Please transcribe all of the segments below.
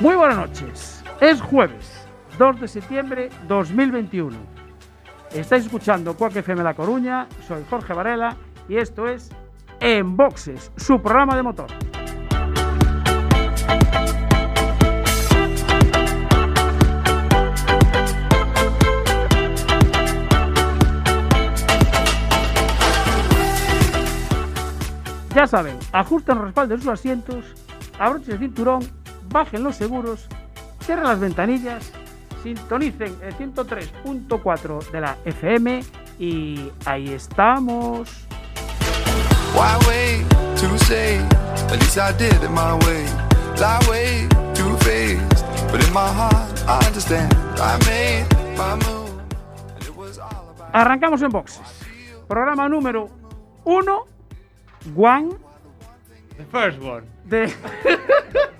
Muy buenas noches. Es jueves, 2 de septiembre 2021. Estáis escuchando Cuac FM La Coruña, soy Jorge Varela y esto es En Boxes, su programa de motor. Ya saben, ajusten los respaldos de sus asientos, abrochen el cinturón, bajen los seguros, cierren las ventanillas, sintonicen el 103.4 de la FM y ahí estamos. Why wait to say, at least I did it my way. Lie way too faced, but in my heart I understand. I made my move, and it was all about Arrancamos en boxes. Programa número 1, One The first one. de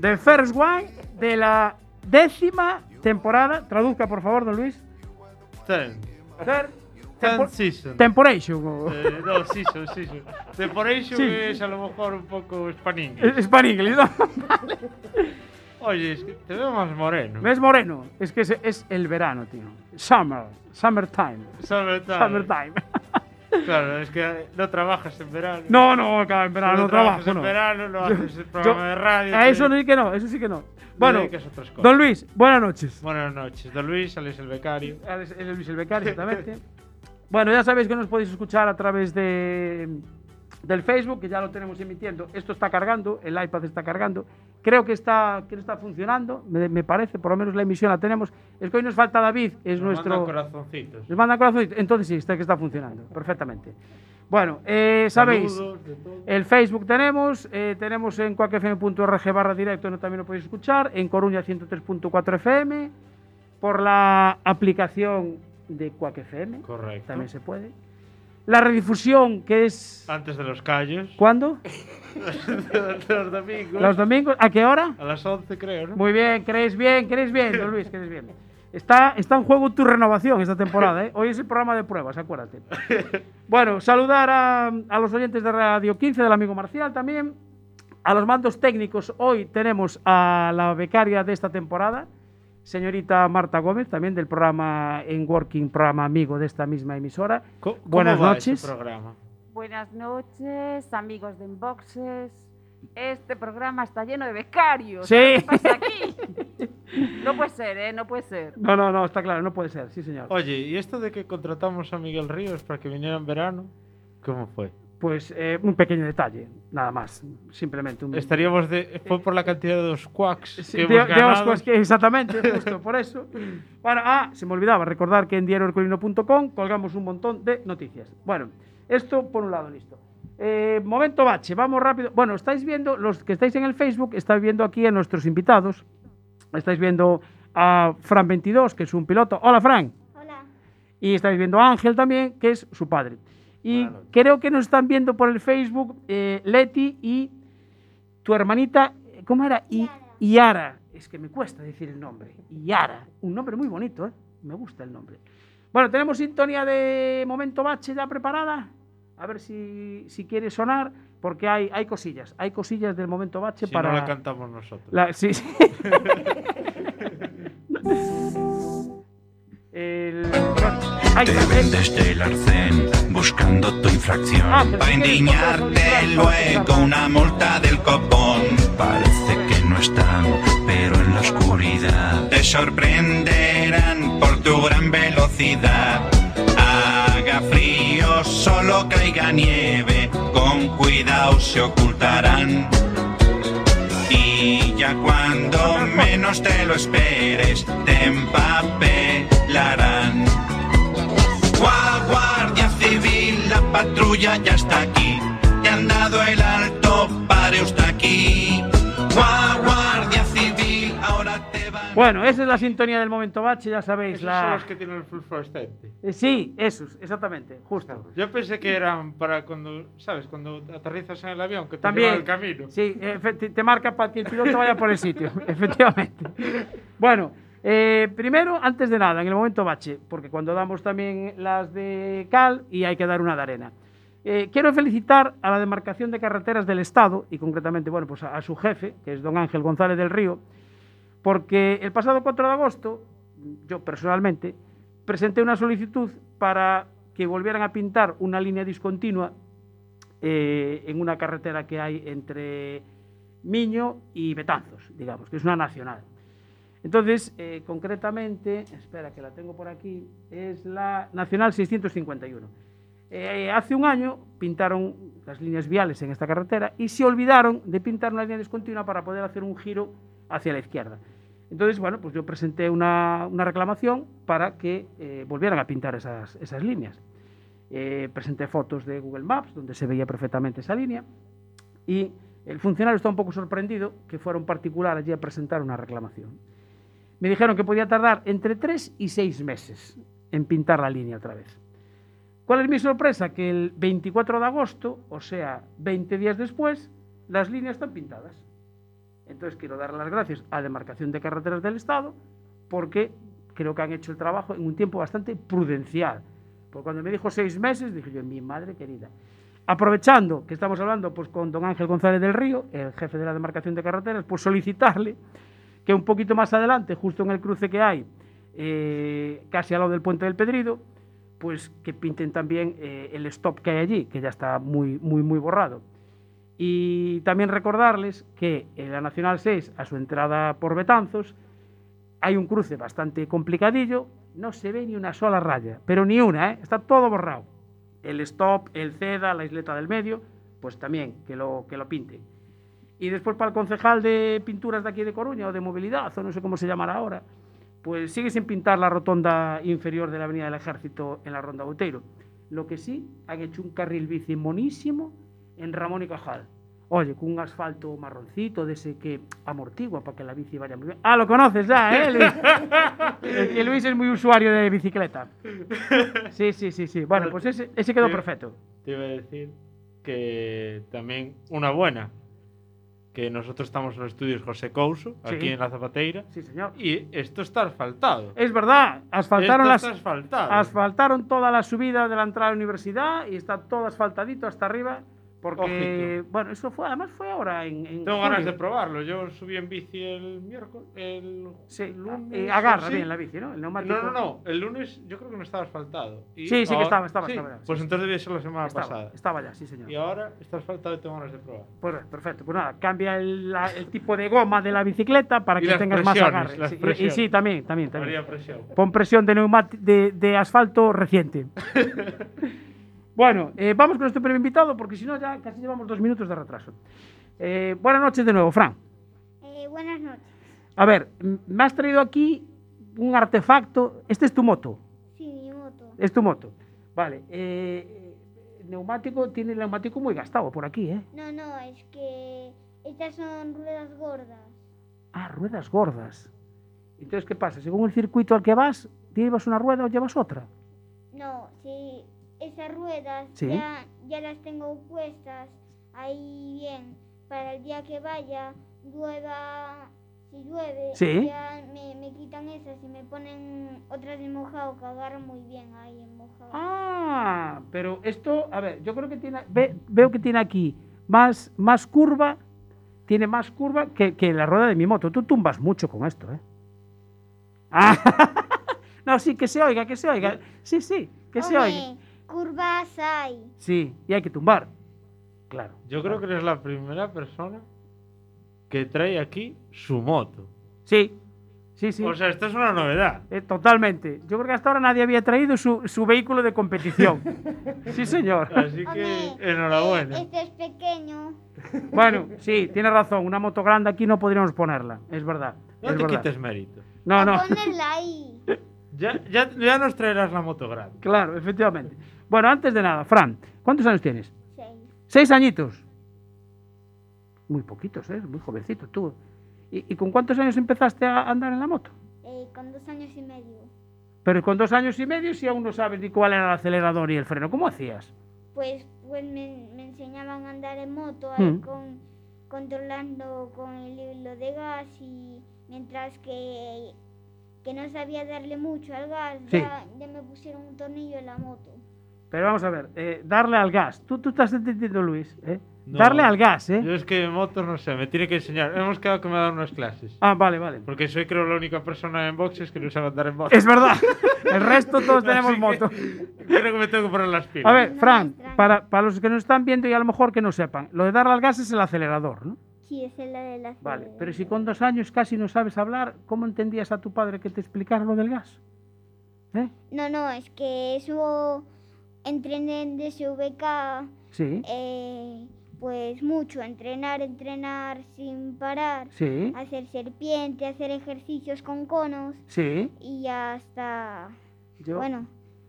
The First One de la décima temporada. Traduzca, por favor, don Luis. Ten. Ter- Ten tempo- season. Temporation. Eh, no, season, season. Temporation Sí. es a lo mejor un poco para inglés, ¿no? Oye, es que te veo más moreno. No es moreno, es que es, es el verano, tío. Summer, summertime. Summertime. Summertime. Claro, es que no trabajas en verano. No, no, claro, en verano no, no trabajas en no. verano, no haces el programa yo- de radio. A eso sí que no, eso sí que no. Bueno, don Luis, buenas noches. Buenas noches, don Luis, Alex el becario. Alex- Luis el Becario, exactamente. bueno, ya sabéis que nos podéis escuchar a través de, del Facebook, que ya lo tenemos emitiendo. Esto está cargando, el iPad está cargando. Creo que está, que está funcionando, me, me parece, por lo menos la emisión la tenemos. Es que hoy nos falta David, es Nos nuestro... mandan corazoncitos. Les manda corazón. Entonces sí, está que está funcionando perfectamente. Bueno, eh, sabéis, el Facebook tenemos, eh, tenemos en cuacfm.org barra directo, no también lo podéis escuchar, en Coruña 103.4 FM, por la aplicación de Quack FM, Correcto. también se puede. La redifusión, que es... Antes de los callos. ¿Cuándo? los domingos. Los domingos. ¿A qué hora? A las 11 creo, ¿no? Muy bien, creéis bien, creéis bien, don Luis, creéis bien. Está, está en juego tu renovación esta temporada, ¿eh? Hoy es el programa de pruebas, acuérdate. Bueno, saludar a, a los oyentes de Radio 15 del amigo Marcial también. A los mandos técnicos, hoy tenemos a la becaria de esta temporada, señorita Marta Gómez, también del programa En Working, programa amigo de esta misma emisora. Co- ¿Cómo Buenas va noches. programa? Buenas noches, amigos de Inboxes. Este programa está lleno de becarios. Sí. ¿Qué pasa aquí? No puede ser, ¿eh? No puede ser. No, no, no, está claro, no puede ser, sí señor. Oye, ¿y esto de que contratamos a Miguel Ríos para que viniera en verano? ¿Cómo fue? Pues eh, un pequeño detalle, nada más, simplemente un... Estaríamos de. Fue por la cantidad de los quacks Sí, que de- hemos de ganado. Oscos, que- exactamente, justo por eso. Bueno, ah, se me olvidaba recordar que en diarioherculino.com colgamos un montón de noticias. Bueno, esto por un lado, listo. Eh, momento bache, vamos rápido. Bueno, estáis viendo, los que estáis en el Facebook, estáis viendo aquí a nuestros invitados. Estáis viendo a Fran22, que es un piloto. Hola, Fran. Hola. Y estáis viendo a Ángel también, que es su padre. Y creo que nos están viendo por el Facebook eh, Leti y tu hermanita, ¿cómo era? Y, Yara. Es que me cuesta decir el nombre. Yara. Un nombre muy bonito, ¿eh? Me gusta el nombre. Bueno, tenemos sintonía de Momento Bache ya preparada. A ver si, si quiere sonar, porque hay, hay cosillas. Hay cosillas del Momento Bache Si para... no la cantamos nosotros. La- sí, sí. El- Te está, vendes del arcén buscando tu infracción. Ah, Para indignarte luego una multa del copón. Parece que no están, pero en la oscuridad te sorprenderán por tu gran velocidad. Haga frío, solo caiga nieve, con cuidado se ocultarán. Y ya cuando menos te lo esperes, te empapelarán. Tuya ya está aquí. Te han dado el alto, pare usted aquí. Gua- Guardia Civil, ahora te van. Bueno, esa es la sintonía del momento bache, ya sabéis. Esos la... son los que tienen el fluorescente. Eh, Sí, esos, exactamente, justo. Yo pensé que eran para cuando, ¿sabes? Cuando aterrizas en el avión, que te También. el camino. Sí, te marca para que el piloto vaya por el sitio, efectivamente. Bueno, eh, primero, antes de nada, en el momento bache, porque cuando damos también las de cal y hay que dar una de arena. Eh, quiero felicitar a la demarcación de carreteras del Estado y concretamente, bueno, pues a, su jefe, que es don Ángel González del Río, porque el pasado 4 de agosto, yo personalmente, presenté una solicitud para que volvieran a pintar una línea discontinua eh, en una carretera que hay entre Miño y Betanzos, digamos, que es una nacional. Entonces, eh, concretamente, espera que la tengo por aquí, es la Nacional 651. Eh, hace un año pintaron las líneas viales en esta carretera y se olvidaron de pintar una línea discontinua para poder hacer un giro hacia la izquierda. Entonces, bueno, pues yo presenté una, una reclamación para que eh, volvieran a pintar esas, esas líneas. Eh, presenté fotos de Google Maps donde se veía perfectamente esa línea y el funcionario está un poco sorprendido que fuera un particular allí a presentar una reclamación. Me dijeron que podía tardar entre 3 y 6 meses en pintar la línea otra vez. ¿Cuál es mi sorpresa? Que el 24 de agosto, o sea, 20 días después, las líneas están pintadas. Entonces quiero dar las gracias a Demarcación de Carreteras del Estado porque creo que han hecho el trabajo en un tiempo bastante prudencial. Porque cuando me dijo seis meses, dije yo, mi madre querida. Aprovechando que estamos hablando pues, con don Ángel González del Río, el jefe de la Demarcación de Carreteras, pues solicitarle que un poquito más adelante, justo en el cruce que hay, eh, casi al lado del puente del Pedrido, pues que pinten también eh, el stop que hay allí, que ya está muy, muy, muy borrado. Y también recordarles que en la Nacional 6, a su entrada por Betanzos, hay un cruce bastante complicadillo, no se ve ni una sola raya, pero ni una, ¿eh? está todo borrado. El stop, el CEDA, la isleta del medio, pues también que lo, que lo pinten. Y después para el concejal de pinturas de aquí de Coruña o de movilidad, o no sé cómo se llamará ahora, pues sigue sin pintar la rotonda inferior de la Avenida del Ejército en la Ronda Bouteiro. Lo que sí, han hecho un carril bici monísimo en Ramón y Cajal. Oye, con un asfalto marroncito de ese que amortigua para que la bici vaya muy bien. Ah, lo conoces ya, ¿eh, Luis? El Luis es muy usuario de bicicleta. Sí, sí, sí, sí. Bueno, pues ese, ese quedó perfecto. Te iba a decir que también una buena, que nosotros estamos en los estudios José Couso, Sí. aquí en La Zapateira, Sí, señor. y esto está asfaltado. Es verdad, asfaltaron esto las, asfaltado. asfaltaron toda la subida de la entrada a la universidad y está todo asfaltadito hasta arriba. Porque, Ojito. bueno, eso fue, además fue ahora en. en Tengo ganas de probarlo. Yo subí en bici el miércoles, el Sí, lunes. eh, agarra sí. bien la bici, ¿no? El neumático. No, no, no. El lunes yo creo que no estaba asfaltado. Y Sí, sí que estaba, estaba, sí, estaba ya, sí, Pues entonces debía ser la semana Estaba, pasada. estaba ya, sí, señor. Y ahora está asfaltado y tengo ganas de probar. Pues perfecto, pues nada, cambia el, la- el tipo de goma de la bicicleta para Y que tengas más agarre. y- sí, también, también, también. Presión. Pon presión de, de, de asfalto reciente. bueno, eh, vamos con nuestro primer invitado porque si no ya casi llevamos dos minutos de retraso. Eh, buenas noches de nuevo, Fran. Eh, buenas noches. A ver, me has traído aquí un artefacto. Este es tu moto. Sí, mi moto. Es tu moto. Vale. eh, el neumático tiene el neumático muy gastado por aquí, ¿eh? No, no, es que estas son ruedas gordas. Ah, ruedas gordas. Entonces, ¿qué pasa? Según el circuito al que vas, ¿llevas una rueda o llevas otra? No, sí, esas ruedas Sí. ya, ya las tengo puestas ahí bien. Para el día que vaya, llueva, si llueve, Sí. ya me, me quitan esas y me ponen otras de mojado que agarran muy bien ahí en mojado. Ah, pero esto, a ver, yo creo que tiene, ve- veo que tiene aquí más, más curva, tiene más curva que, que la rueda de mi moto. Tú tumbas mucho con esto, ¿eh? Ah, no, sí, que se oiga, que se oiga. Sí, sí, que se oiga. Curvas hay. Sí, y hay que tumbar. Claro. Yo creo que eres la primera persona que trae aquí su moto. Sí, sí, sí. O sea, esto es una novedad. Eh, totalmente. Yo creo que hasta ahora nadie había traído su, su vehículo de competición. sí, señor. Así que Hombre, enhorabuena. eh, este es pequeño. Bueno, sí, tiene razón. Una moto grande aquí no podríamos ponerla. Es verdad. No es te verdad. quites mérito. No, no. Ponerla ahí. Ya, ya, ya nos traerás la moto grande. Claro, efectivamente. Bueno, antes de nada, Fran, ¿cuántos años tienes? Seis. Seis añitos. Muy poquitos, ¿eh? Muy jovencito tú. ¿Y, y con cuántos años empezaste a andar en la moto? Eh, con dos años y medio. Pero con dos años y medio si aún no sabes ni cuál era el acelerador y el freno. ¿Cómo hacías? Pues, pues me, me enseñaban a andar en moto ahí Mm. con, controlando con el hilo de gas y mientras que, que no sabía darle mucho al gas, Sí. ya, ya me pusieron un tornillo en la moto. Pero vamos a ver, eh, darle al gas. Tú, tú estás entendiendo, Luis. ¿eh? No. Darle al gas, ¿eh? Yo es que motos no sé, me tiene que enseñar. Hemos quedado que me va a dar unas clases. Ah, vale, vale. Porque soy creo la única persona en boxes que no sabe andar en moto. Es verdad. El resto todos tenemos moto. Creo que me tengo que poner las pilas. A ver, No, Fran, para, para los que nos están viendo y a lo mejor que no sepan, lo de darle al gas es el acelerador, ¿no? Sí, es la de la Vale, pero si con dos años casi no sabes hablar, ¿cómo entendías a tu padre que te explicara lo del gas? ¿Eh? No, no, es que eso entrené en DSVK, Sí, eh, pues mucho, entrenar, entrenar sin parar, sí, hacer serpiente, hacer ejercicios con conos sí. y ya hasta... Yo, Bueno,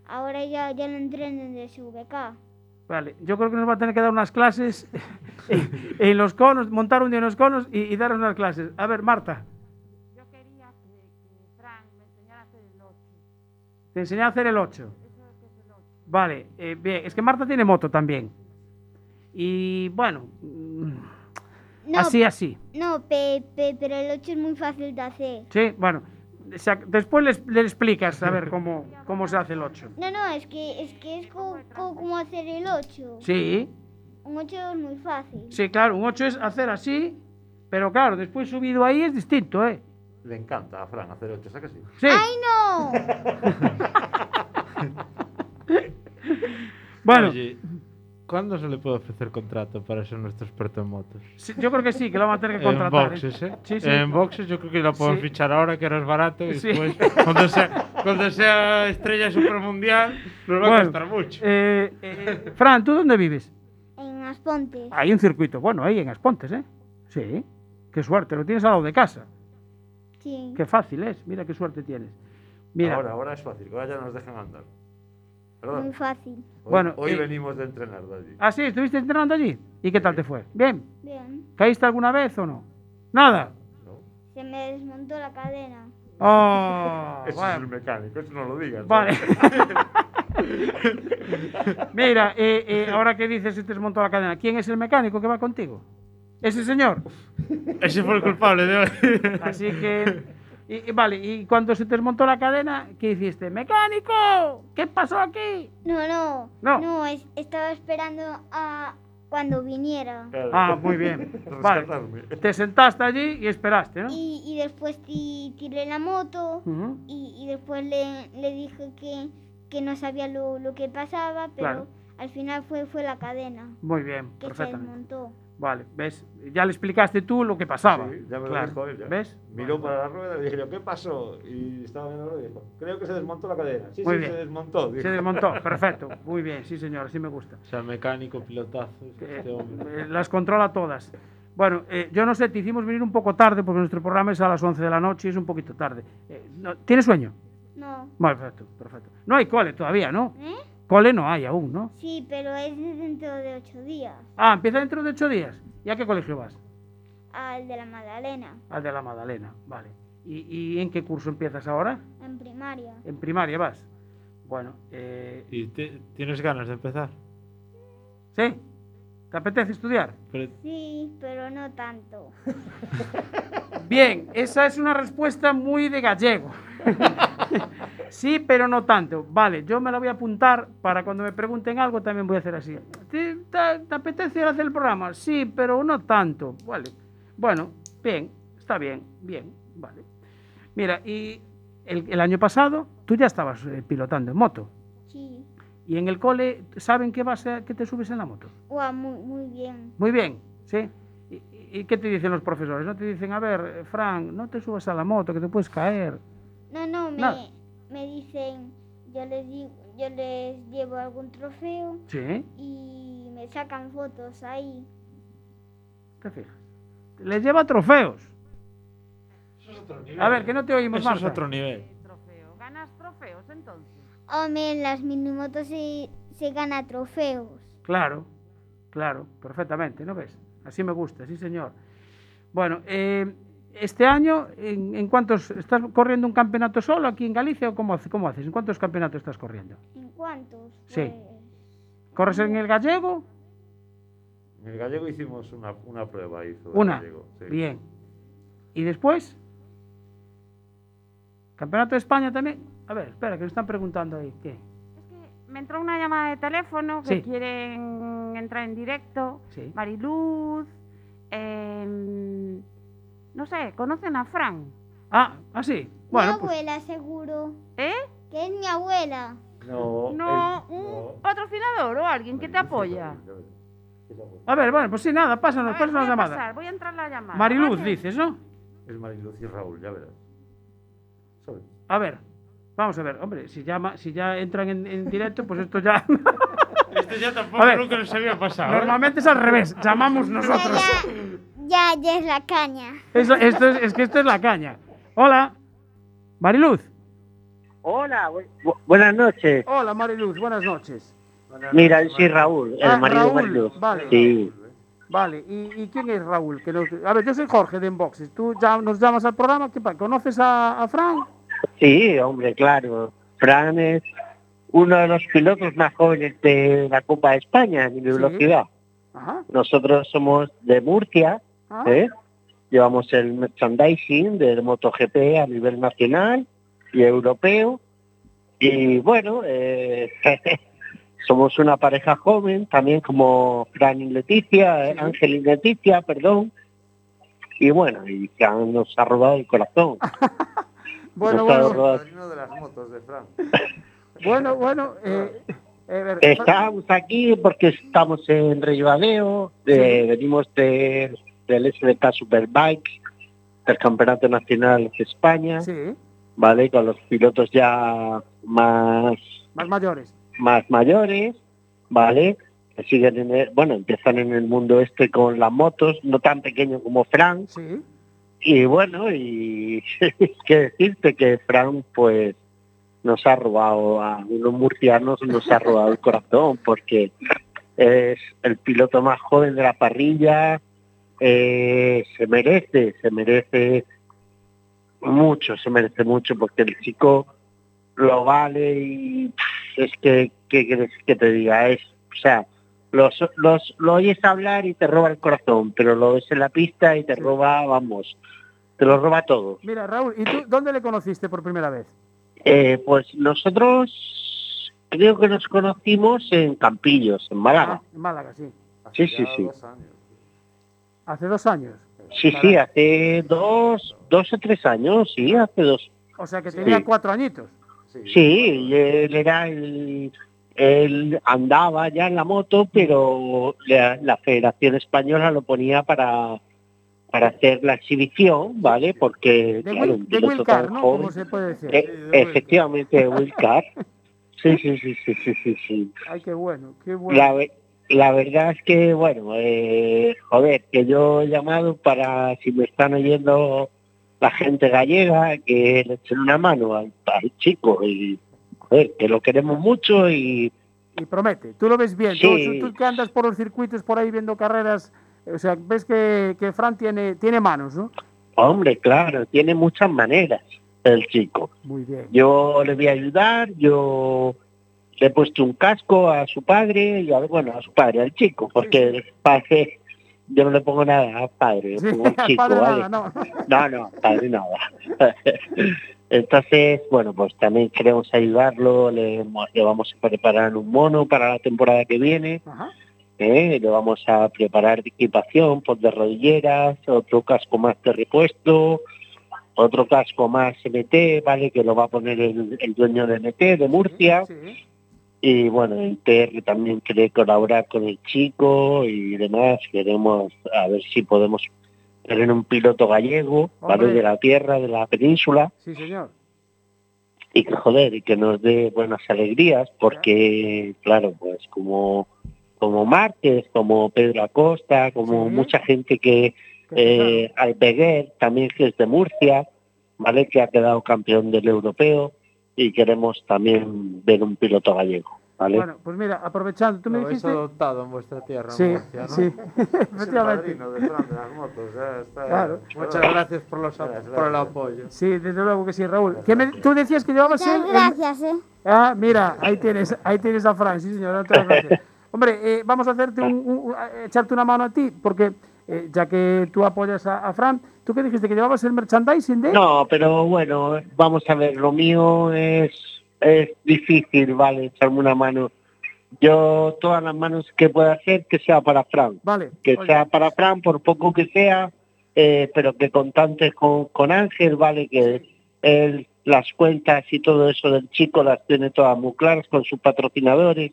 ahora ya, ya lo entreno en DSVK. Vale, yo creo que nos va a tener que dar unas clases en, en los conos, montar un día en los conos y, y dar unas clases. A ver, Marta, Yo quería que, que Fran me enseñara a hacer el 8. te enseñé a hacer el 8. Vale, eh, bien, es que Marta tiene moto también. Y bueno, mm, No, así, así. no pe- pe- pero el 8 es muy fácil de hacer. Sí, bueno, después les- le, explicas a ver cómo, cómo se hace el 8. No, no, es que es, que es co- co- como hacer el 8. Sí, Un 8 es muy fácil. sí, claro, un 8 es hacer así, pero claro, después subido ahí es distinto, ¿eh? Le encanta a Fran hacer ocho, ¿sabes que sí? Sí, ¡Ay, no! bueno, Oye, ¿cuándo se le puede ofrecer contrato para ser nuestro experto en motos? sí, yo creo que sí, que lo van a tener que En contratar. ¿eh? boxes, ¿eh? Sí, sí. En boxes yo creo que la podemos Sí. fichar ahora, que ahora es barato, y Sí. después, cuando, sea, cuando sea estrella supermundial, nos va a Bueno, costar mucho. eh, eh, Fran, ¿tú dónde vives? En Aspontes. Hay un circuito bueno ahí en Aspontes, ¿eh? Sí, qué suerte, lo tienes al lado de casa. Sí. Qué fácil es, mira qué suerte tienes. Mira, Ahora, ahora es fácil, ahora ya nos dejan andar. ¿Verdad? Muy fácil. Hoy, Bueno, hoy y- venimos de entrenar de allí. ¿ah, sí? ¿Estuviste entrenando allí? ¿Y qué tal te fue? ¿Bien? Bien. ¿Caíste alguna vez o no? Nada. ¿no? Se me desmontó la cadena. Oh, Eso bueno. es el mecánico, eso no lo digas. Vale. Mira, eh, eh, ahora que dices se te desmontó la cadena, ¿quién es el mecánico que va contigo? Ese señor. Ese fue el culpable de hoy. Así que, y, y vale, y cuando se te desmontó la cadena, ¿qué hiciste? ¡Mecánico! ¿Qué pasó aquí? No, no. No. es- estaba esperando a cuando viniera. Claro. Ah, muy bien. Vale. Te sentaste allí y esperaste, ¿no? Y, y después ti- tiré la moto y, y después le, le dije que, que no sabía lo, lo que pasaba, pero Claro. al final fue, fue la cadena Muy bien, que se perfectamente. desmontó. Vale, ¿ves? Ya le explicaste tú lo que pasaba. Sí, ya me Claro. lo dijo. ¿Ves? Miró para la rueda y le dije yo, ¿qué pasó? Y estaba viendo y dijo, creo que se desmontó la cadena. Sí, Muy sí, bien. se desmontó. dijo. Se desmontó, perfecto. Muy bien, sí señor, así me gusta. O sea, mecánico, pilotazo. Que, Este hombre. eh, las controla todas. Bueno, eh, yo no sé, te hicimos venir un poco tarde porque nuestro programa es a las 11 de la noche y es un poquito tarde. Eh, no- ¿Tienes sueño? No. Vale, perfecto, perfecto. No hay cole todavía, ¿no? ¿Eh? Cole no hay aún, ¿no? Sí, pero es dentro de ocho días. Ah, empieza dentro de ocho días. ¿Y a qué colegio vas? Al de la Magdalena, Al de la Madalena, vale. ¿Y, y en qué curso empiezas ahora? en primaria. En primaria vas. Bueno, eh, ¿Y te- tienes ganas de empezar? ¿sí? ¿Te apetece estudiar? Pero Sí, pero no tanto. Bien, esa es una respuesta muy de gallego. sí, pero no tanto. Vale, yo me la voy a apuntar para cuando me pregunten algo también voy a hacer así. ¿Te, te- te apetece hacer el programa? Sí, pero no tanto. Vale. Bueno, bien, está bien, bien, vale. Mira, y el, el año pasado tú ya estabas eh, pilotando en moto. Sí. Y en el cole, ¿saben que, vas a- que te subes en la moto? Guau, muy, muy bien. Muy bien, ¿sí? ¿Y, y qué te dicen los profesores? ¿No te dicen, a ver, Frank, no te subas a la moto, que te puedes caer? No, no, me, Nada. Me dicen, yo les digo, yo les llevo algún trofeo Sí, y me sacan fotos ahí. te fijas. Les lleva trofeos. Eso es otro nivel. A ver, que no te oímos, Eso es otro nivel. El trofeo. Ganas ganas trofeos entonces? Hombre, en las minimotos se, se gana trofeos. Claro, claro, perfectamente, ¿no ves? Así me gusta, sí, señor. Bueno, eh, este año, ¿en, en cuántos estás corriendo un campeonato solo aquí en Galicia o cómo, cómo haces? ¿En cuántos campeonatos estás corriendo? ¿En cuántos? Sí. Pues, ¿Corres en el gallego? En el gallego hicimos una, una prueba. Hizo el Una. gallego, sí. Bien. ¿Y después? ¿Campeonato de España también? A ver, espera, que me están preguntando ahí. ¿Qué? Es que me entró una llamada de teléfono que Sí. quieren entrar en directo. Sí. Mariluz, em, no sé, ¿conocen a Fran? Ah, ah, sí. Bueno, mi pues abuela, seguro. ¿Eh? Que es mi abuela. No, No, un no. patrocinador o alguien que te apoya. a ver, bueno, pues sí, nada, A pásanos, ver, pásanos voy la a llamada. pasar, voy a entrar la llamada. Mariluz, ¿vale? dices, ¿no? Es Mariluz y Raúl, ya verás. A ver, vamos a ver, hombre, si, llama, si ya entran en, en directo, pues esto ya... Esto ya tampoco A ver, nunca nos había pasado. ¿eh? Normalmente es al revés, llamamos Ya, nosotros. Ya, ya es la caña. Eso- esto es, es que esto es la caña. Hola, Mariluz. Hola, bu- bu- buenas noches. Hola, Mariluz, buenas noches. Mira, yo soy Raúl, el Ah, marido Raúl, Mariluz. vale. Sí. Vale, ¿y, y quién es Raúl? Que nos- A ver, yo soy Jorge de Enboxes. ¿Tú ya nos llamas al programa? ¿Qué pa- ¿Conoces a, a Fran? sí, hombre, claro. Fran es uno de los pilotos más jóvenes de la Copa de España en velocidad. Ajá. Nosotros somos de Murcia, Ah, ¿eh? llevamos el merchandising del MotoGP a nivel nacional y europeo. Y bueno, eh, somos una pareja joven, también como Fran y Leticia, eh, Sí. Ángel y Leticia, perdón. Y bueno, y Fran nos ha robado el corazón. Bueno, nos bueno, de las motos de Fran. bueno, bueno. Eh, eh, Estamos aquí porque estamos en de, venimos de, del SDK Superbike, del Campeonato Nacional de España. Sí, ¿vale? Con los pilotos ya más, más mayores. más mayores, ¿vale? Que siguen en el- bueno, empiezan en el mundo este con las motos, no tan pequeño como Fran, Sí. y bueno, y que decirte que Fran, pues, nos ha robado a unos murcianos, nos ha robado el corazón, porque es el piloto más joven de la parrilla, eh, se merece, se merece mucho, se merece mucho, porque el chico lo vale y es que, ¿qué quieres que te diga? Es, o sea, los, los, lo oyes hablar y te roba el corazón, pero lo ves en la pista y te roba, vamos, te lo roba todo. Mira, Raúl, ¿y tú dónde le conociste por primera vez? Eh, pues nosotros creo que nos conocimos en Campillos, en Málaga. Ah, en Málaga, sí. Sí, Hace sí, sí. dos años. Hace dos años. Sí, sí, hace dos, dos o tres años, sí, hace dos. O sea que Sí. tenía cuatro añitos. Sí. Sí, y él era el, él andaba ya en la moto, pero la, la Federación Española lo ponía para para hacer la exhibición, ¿vale? Porque De, claro, de piloto Wilcar, tan ¿no? joven- Como se puede decir. Eh, efectivamente, Wilcar. Sí, sí, sí, sí, sí, sí, sí. Ay, qué bueno, qué bueno. La, la verdad es que, bueno, eh, joder, que yo he llamado para, si me están oyendo la gente gallega, que le echen una mano al, al chico y, joder, que lo queremos mucho y Y promete, tú lo ves bien. Sí. Tú, tú que andas por los circuitos por ahí viendo carreras, o sea, ves que, que Fran tiene, tiene manos, ¿no? Hombre, claro, tiene muchas maneras el chico. Muy bien. Yo le voy a ayudar, yo le he puesto un casco a su padre y a, bueno, a su padre, al chico, porque el padre, yo no le pongo nada al padre, le pongo al al chico, padre ¿vale? nada, no. No, no, padre nada. Entonces, bueno, pues también queremos ayudarlo, le, le vamos a preparar un mono para la temporada que viene. ¿eh? le vamos a preparar equipación por de rodilleras, otro casco más de repuesto, otro casco más MT, ¿vale? Que lo va a poner el, el dueño de MT de Murcia. Sí, Y bueno, el PR también quiere colaborar con el chico y demás. Queremos a ver si podemos tener un piloto gallego, ¿vale? De la tierra, de la península, sí, señor. y que joder, y que nos dé buenas alegrías, porque claro, pues como como Márquez, como Pedro Acosta, como Sí. mucha gente que eh, Alpeguer, también que es de Murcia, ¿vale? Que ha quedado campeón del europeo. Y queremos también ver un piloto gallego, ¿vale? Bueno, pues mira, aprovechando, tú me Lo dijiste... adoptado en vuestra tierra, Sí, Murcia, ¿no? sí, Es el efectivamente. padrino de Fran de las motos. ya está- Claro. Muchas gracias por, los, Gracias, por el gracias. apoyo. Sí, desde luego que sí, Raúl. ¿Qué me- tú decías que llevabas Muchas el- el- gracias, ¿eh? Ah, mira, ahí tienes, ahí tienes a Fran, sí señor, muchas gracias. Hombre, eh, vamos a hacerte un, un- echarte una mano a ti, porque eh, ya que tú apoyas a, a Fran, ¿tú qué dijiste? ¿Que llevabas el merchandising de? No, pero bueno, vamos a ver, lo mío es, es difícil, ¿vale? Echarme una mano. Yo, todas las manos que pueda hacer, que sea para Fran. Vale. Que oye, sea para Fran, por poco que sea, eh, pero que contantes con, con Ángel, ¿vale? Que él las cuentas y todo eso del chico las tiene todas muy claras con sus patrocinadores.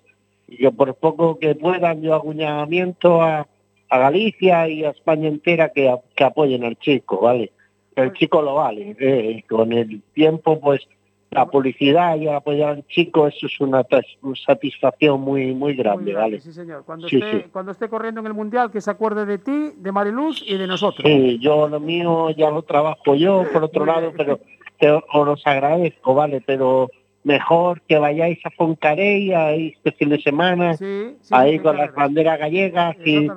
Y que por poco que puedan, yo hago un llamamiento a, a Galicia y a España entera que, que apoyen al chico, ¿vale? El chico lo vale. eh, con el tiempo, pues la publicidad y el apoyar al chico, eso es una, satisfacción muy, muy grande, muy ¿vale? Sí, señor. Cuando, Sí, esté, sí. cuando esté corriendo en el Mundial, que se acuerde de ti, de Mariluz y de nosotros. Sí, yo lo mío ya lo trabajo yo, por otro lado, pero te, os los agradezco, ¿vale? Pero mejor que vayáis a Foncarey ahí este fin de semana, Sí, sí, ahí con las banderas gallegas y.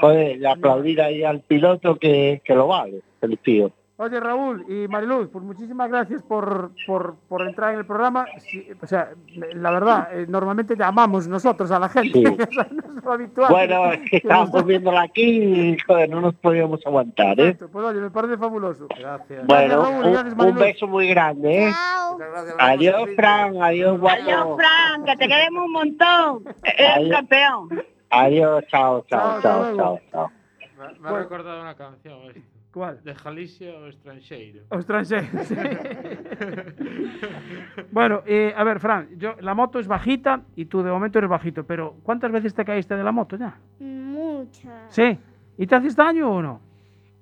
joder, y aplaudir ahí al piloto que, que lo vale, el tío. Oye, Raúl y Mariluz, pues muchísimas gracias por, por, por entrar en el programa. Sí, o sea, la verdad, eh, normalmente llamamos nosotros a la gente, Sí. no es habitual. Bueno, es que estábamos viéndola aquí y, joder, no nos podíamos aguantar, ¿eh? Perfecto, Pues oye, me parece fabuloso. Gracias. Bueno, Raúl, gracias, un, un Mariluz. beso muy grande, ¿eh? Gracias. Adiós. Fran, adiós, guapo. Adiós, Fran, que te queremos un montón. Eres campeón. Adiós, chao, Chao, chao, chao, chao. Me, ha recordado una canción esto. ¿Cuál? De Galicia o Estranxeiro. Ostras, sí. bueno, eh, a ver, Fran, yo, la moto es bajita y tú de momento eres bajito, pero ¿cuántas veces te caíste de la moto ya? Muchas. Sí. ¿Y te haces daño o no?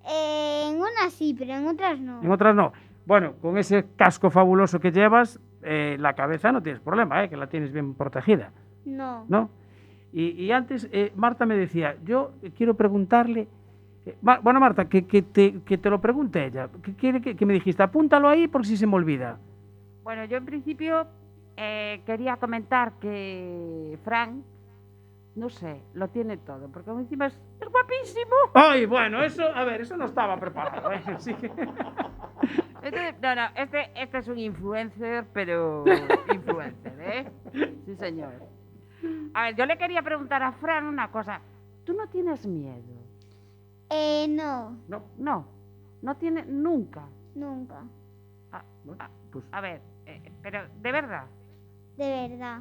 Eh, en unas sí, pero en otras no. En otras no. Bueno, con ese casco fabuloso que llevas, eh, la cabeza no tienes problema, eh, que la tienes bien protegida, No. ¿no? Y, y antes eh, Marta me decía, yo quiero preguntarle, eh, Ma- bueno Marta, que, que te, que te lo pregunte ella, que que, que me dijiste, apúntalo ahí por si se me olvida. Bueno, yo en principio eh, quería comentar que Frank, no sé, lo tiene todo, porque encima es, es guapísimo. Ay, bueno, eso, a ver, eso no estaba preparado. ¿eh? Así que- Este- no, no, este, este es un influencer, pero influencer, ¿eh? Sí, señor. A ver, yo le quería preguntar a Fran una cosa. ¿Tú no tienes miedo? Eh, no. No, No, no tienes nunca. Nunca. A, a- pues, a ver, eh, pero de verdad, De verdad.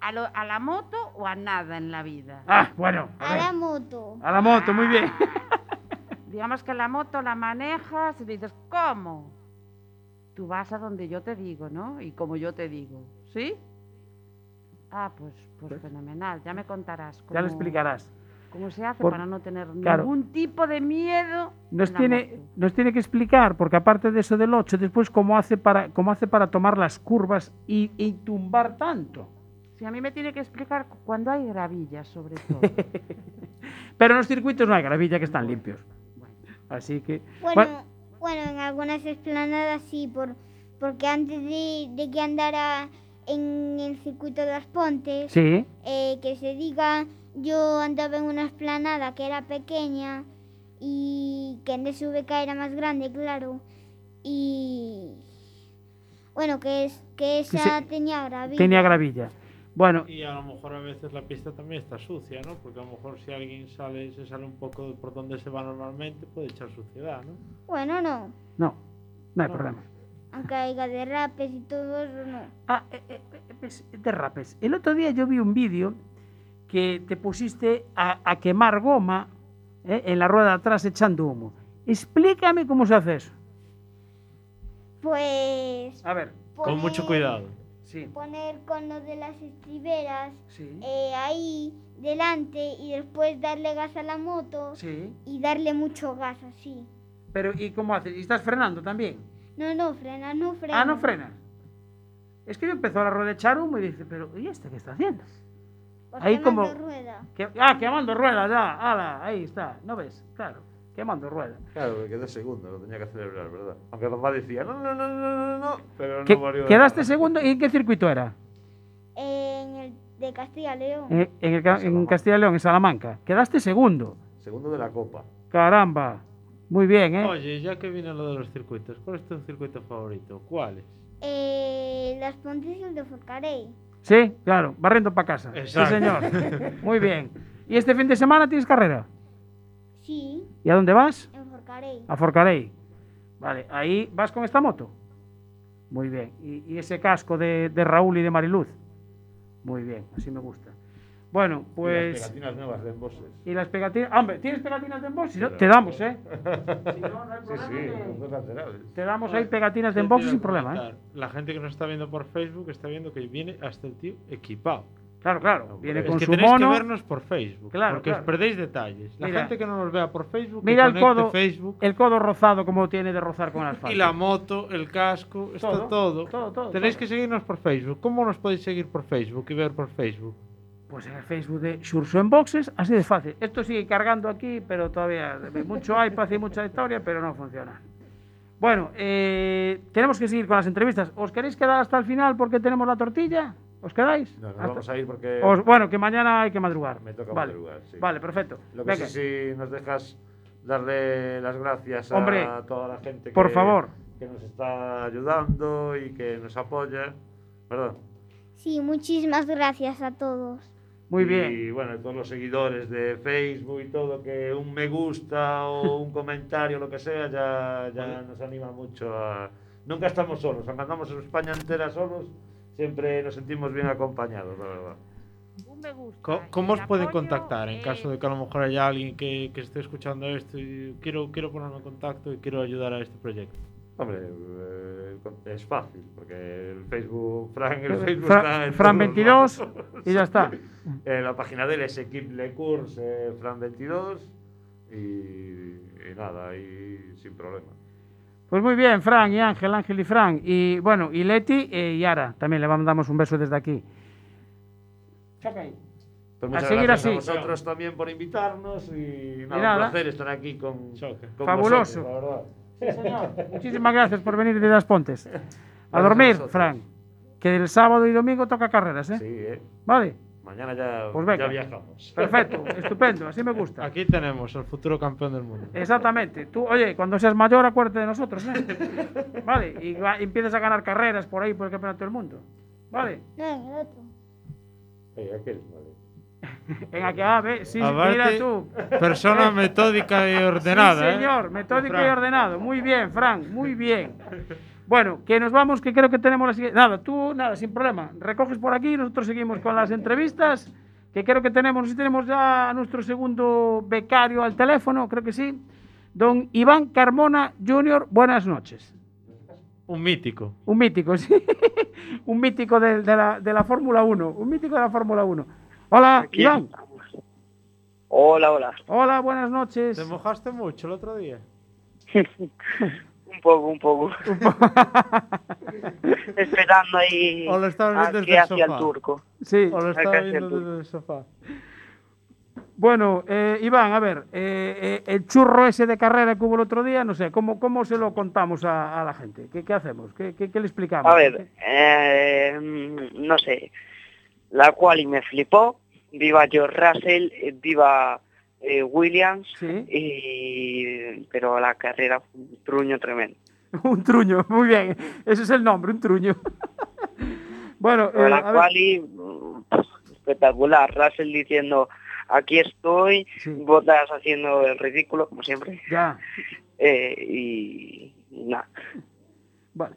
¿a, lo- ¿a la moto o a nada en la vida? ah, bueno, a, ver, la moto. a la moto, muy bien. Digamos que la moto la manejas y dices, ¿cómo? Tú vas a donde yo te digo, ¿no? Y como yo te digo, ¿sí? Ah, pues, pues fenomenal, ya me contarás. Ya lo cómo- explicarás. ¿Cómo se hace Por- para no tener claro. ningún tipo de miedo? Nos tiene, nos tiene que explicar, porque aparte de eso del 8, después cómo hace para, cómo hace para tomar las curvas y, y tumbar tanto. Si a mí me tiene que explicar cu- cuando hay gravillas, sobre todo. Pero en los circuitos no hay gravilla que están limpios. Bueno. Así que. Bueno, bueno, bueno, en algunas explanadas sí, por, porque antes de, de que andara en el circuito de las Pontes, sí. eh, que se diga, yo andaba en una explanada que era pequeña y que en DSVK era más grande, claro, y bueno, que es que esa tenía gravilla. Tenía gravilla. Bueno, Y a lo mejor a veces la pista también está sucia, ¿no? Porque a lo mejor si alguien sale, se sale un poco por donde se va normalmente, puede echar suciedad, ¿no? Bueno, no, no, no hay No. problema. Aunque haya derrapes y todo eso, no. Ah, eh, eh, eh, ves, derrapes. El otro día yo vi un vídeo que te pusiste a, a quemar goma eh, en la rueda de atrás echando humo. Explícame cómo se hace eso. Pues A ver. Con mucho poner- cuidado. Sí. Poner con lo de las estriberas Sí. eh, ahí delante y después darle gas a la moto Sí. y darle mucho gas así. Pero ¿y cómo haces? ¿Y estás frenando también? No, no, frena, no frena. Ah, no frenas. Es que yo empezó a la rueda de echar humo y dice, pero ¿y este qué está haciendo? Pues ahí quemando como- rueda. Que- ah, quemando ruedas ya. Ala, ahí está. ¿No ves? Claro. quemando rueda. Claro, que quedó segundo, lo tenía que celebrar, ¿verdad? Aunque papá decía, no, no, no, no, no, no, pero ¿Qué- no valió de ¿Quedaste nada. segundo? ¿Y en qué circuito era? En el de Castilla y León. En, en el en Castilla y León, en Salamanca. Quedaste segundo. Segundo de la Copa. Caramba. Muy bien, ¿eh? Oye, ya que viene lo de los circuitos, ¿cuál es tu circuito favorito? ¿Cuáles? Eh, las Pontes de Forcarey. Sí, claro, barriendo para casa. Exacto. Sí, señor. Muy bien. ¿Y este fin de semana tienes carrera? Sí, ¿Y a dónde vas? en Forcarey. A Forcarey. Vale, ahí vas con esta moto. Muy bien. ¿Y, y ese casco de, de Raúl y de Mariluz? Muy bien, así me gusta. Bueno, Y las pues... pegatinas nuevas de emboses. Y las pegatinas... Hombre, ¿tienes pegatinas de emboss? Si no, Claro. te damos, ¿eh? sí, no, no hay problema sí, dos laterales. Te damos ahí pegatinas de te a sin problema, ¿eh? La gente que nos está viendo por Facebook está viendo que viene hasta el tío equipado. Claro, claro. Viene es con que su tenéis mono. que vernos por Facebook, Claro, porque claro. os perdéis detalles. La Mira. gente que no nos vea por Facebook, Mira el codo, Facebook el codo rozado como tiene de rozar con el asfalto. y la moto, el casco, está Todo, todo. todo, todo, Tenéis todo. que seguirnos por Facebook. ¿Cómo nos podéis seguir por Facebook y ver por Facebook? Pues en el Facebook de Xurso en Boxes, así de fácil. Esto sigue cargando aquí, pero todavía mucho iPad y mucha historia, pero no funciona. Bueno, eh, tenemos que seguir con las entrevistas. ¿Os queréis quedar hasta el final porque tenemos la tortilla? ¿Os quedáis? No, nos Hasta- vamos a ir porque Os- bueno, que mañana hay que madrugar. me toca vale. madrugar. Sí. Vale, perfecto. Lo que Venga. sí, sí nos dejas darle las gracias Hombre, a toda la gente por que, favor. que nos está ayudando y que nos apoya. ¿Verdad? Sí, muchísimas gracias a todos. Muy y, bien. Y bueno, todos los seguidores de Facebook y todo, que un me gusta o un comentario, lo que sea, ya, ya nos anima mucho a... Nunca estamos solos, aunque andamos en España entera solos, siempre nos sentimos bien acompañados, la verdad. Un me gusta. ¿Cómo el os pueden contactar en caso de que a lo mejor haya alguien que, que esté escuchando esto y quiero, quiero ponerme en contacto y quiero ayudar a este proyecto? Hombre, eh, es fácil, porque el Facebook, Fran, el Facebook Fra- está en Fran todos 22 lados. y ya está. Eh, la página de él es Equipe Le Cours eh, Fran 22 y, y nada, ahí sin problema. Pues muy bien, Fran y Ángel, Ángel y Fran. Y bueno, y Leti eh, y Ara. También le mandamos un beso desde aquí. Pues A muchas seguir gracias así. a vosotros también por invitarnos y nada, nada. un placer estar aquí con, con Fabuloso. vosotros, la verdad. Sí, señor. Muchísimas gracias por venir de las Pontes. A dormir, vosotros. Fran. Que el sábado y domingo toca carreras, ¿eh? Sí, eh. Vale. Mañana ya, Pues venga. ya viajamos. Perfecto, estupendo, así me gusta. Aquí tenemos al futuro campeón del mundo. Exactamente. Tú, oye, cuando seas mayor, acuérdate de nosotros, ¿eh? Vale, y, va- y empiezas a ganar carreras por ahí por el campeonato del mundo. Vale. No, en el otro. Eh, aquel, vale. Venga, que ah, ve, sí, Aparte, mira tú. persona metódica y ordenada. Sí, señor, ¿eh? metódico y ordenado. Muy bien, Fran, muy bien. Bueno, que nos vamos, que creo que tenemos la siguiente. Nada, tú, nada, sin problema. Recoges por aquí, nosotros seguimos con las entrevistas, que creo que tenemos, no sé si tenemos ya a nuestro segundo becario al teléfono, creo que sí. Don Iván Carmona Jr., buenas noches. Un mítico. Un mítico, sí. un mítico de, de la, de la Fórmula 1. Un mítico de la Fórmula 1. Hola, Aquí Iván. Hola, hola. Hola, buenas noches. ¿Te mojaste mucho el otro día? Un poco, un poco. Esperando ahí O lo estabas viendo a desde que el hacia el sofá. turco. Sí. O lo estaba el viendo desde el sofá. Bueno, eh, Iván, a ver, eh, eh, el churro ese de carrera que hubo el otro día, no sé, ¿cómo, cómo se lo contamos a, a la gente? ¿Qué, qué hacemos? ¿Qué, qué- qué le explicamos? A ver, eh, no sé. La cual me flipó. Viva George Russell, eh, viva eh, Williams. Y, pero la carrera fue un truño tremendo. un truño, muy bien, ese es el nombre, un truño. bueno, Pero eh, la cual y, mm, espectacular. Russell diciendo, aquí estoy. Botas haciendo el ridículo, como siempre. ya, Eh, y, y nada. vale.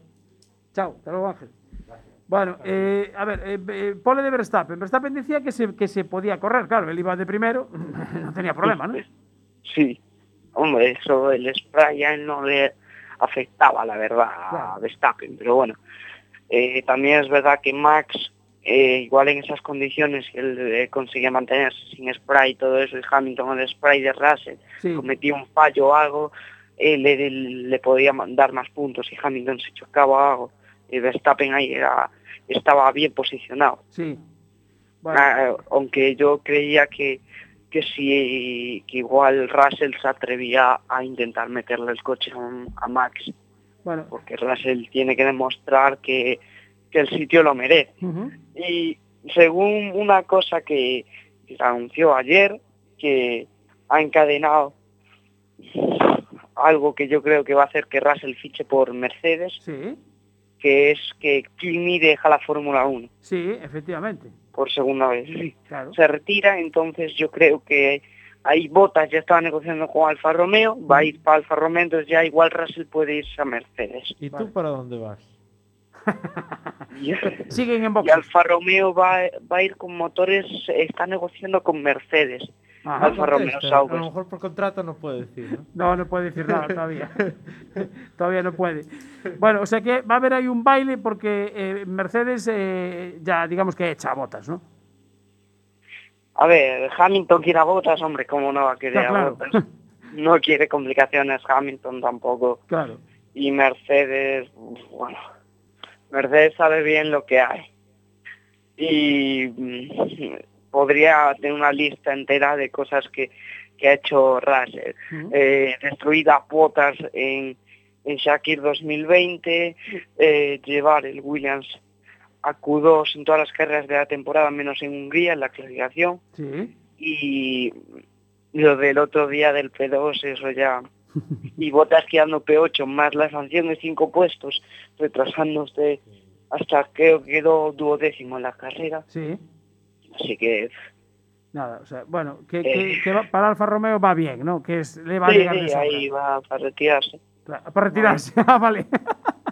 Chao, luego, Ángel. Bueno, eh, a ver, eh, eh, pole de Verstappen. Verstappen decía que se, que se podía correr, claro, él iba de primero, no tenía problema, ¿no? Sí, hombre, eso el spray a él no le afectaba, la verdad, a Verstappen, pero bueno, eh, también es verdad que Max, eh, igual en esas condiciones que él eh, conseguía mantenerse sin spray y todo eso, y Hamilton el spray de Russell Sí. cometía un fallo o algo, eh, le, le podía dar más puntos y Hamilton se chocaba o algo, y Verstappen ahí era, estaba bien posicionado. Sí. Ah, aunque yo creía que que si que igual Russell se atrevía a intentar meterle el coche a, a Max, Bueno, porque Russell tiene que demostrar que, que el sitio lo merece. Y según una cosa que, que se anunció ayer, que ha encadenado algo que yo creo que va a hacer que Russell fiche por Mercedes, sí, que es que Kimi deja la Fórmula 1 sí, efectivamente. por segunda vez. Sí. Claro. Se retira, entonces yo creo que ahí Botas ya estaba negociando con Alfa Romeo, va a ir para Alfa Romeo, entonces ya igual Russell puede irse a Mercedes. ¿Y Vale. tú para dónde vas? Y, Siguen en y boxes. Alfa Romeo va, va a ir con motores, está negociando con Mercedes. Ajá. Alfa Romeo A lo mejor por contrato no puede decir, ¿no? No, no puede decir nada todavía. todavía no puede. Bueno, o sea que va a haber ahí un baile porque eh, Mercedes eh, ya digamos que echa botas, ¿no? A ver, Hamilton quiere a Botas, hombre, ¿cómo no va a querer a claro. Botas? No quiere complicaciones Hamilton tampoco. Claro. Y Mercedes, bueno, Mercedes sabe bien lo que hay. Y mm, podría tener una lista entera de cosas que, que ha hecho Russell. Eh, destruir a Botas en, en Shakir 2020, eh, llevar el Williams a Q2 en todas las carreras de la temporada, menos en Hungría, en la clasificación. Y lo del otro día del P2, eso ya... Y Botas quedando P8, más la sanción de cinco puestos, retrasándose hasta creo que quedó duodécimo en la carrera. Sí. Así que Nada, o sea, bueno, que, Eh. que- que va- para Alfa Romeo va bien, ¿no? Que es, le va a llegar de sí, sobra. ahí va para retirarse. Para retirarse. Ah, vale.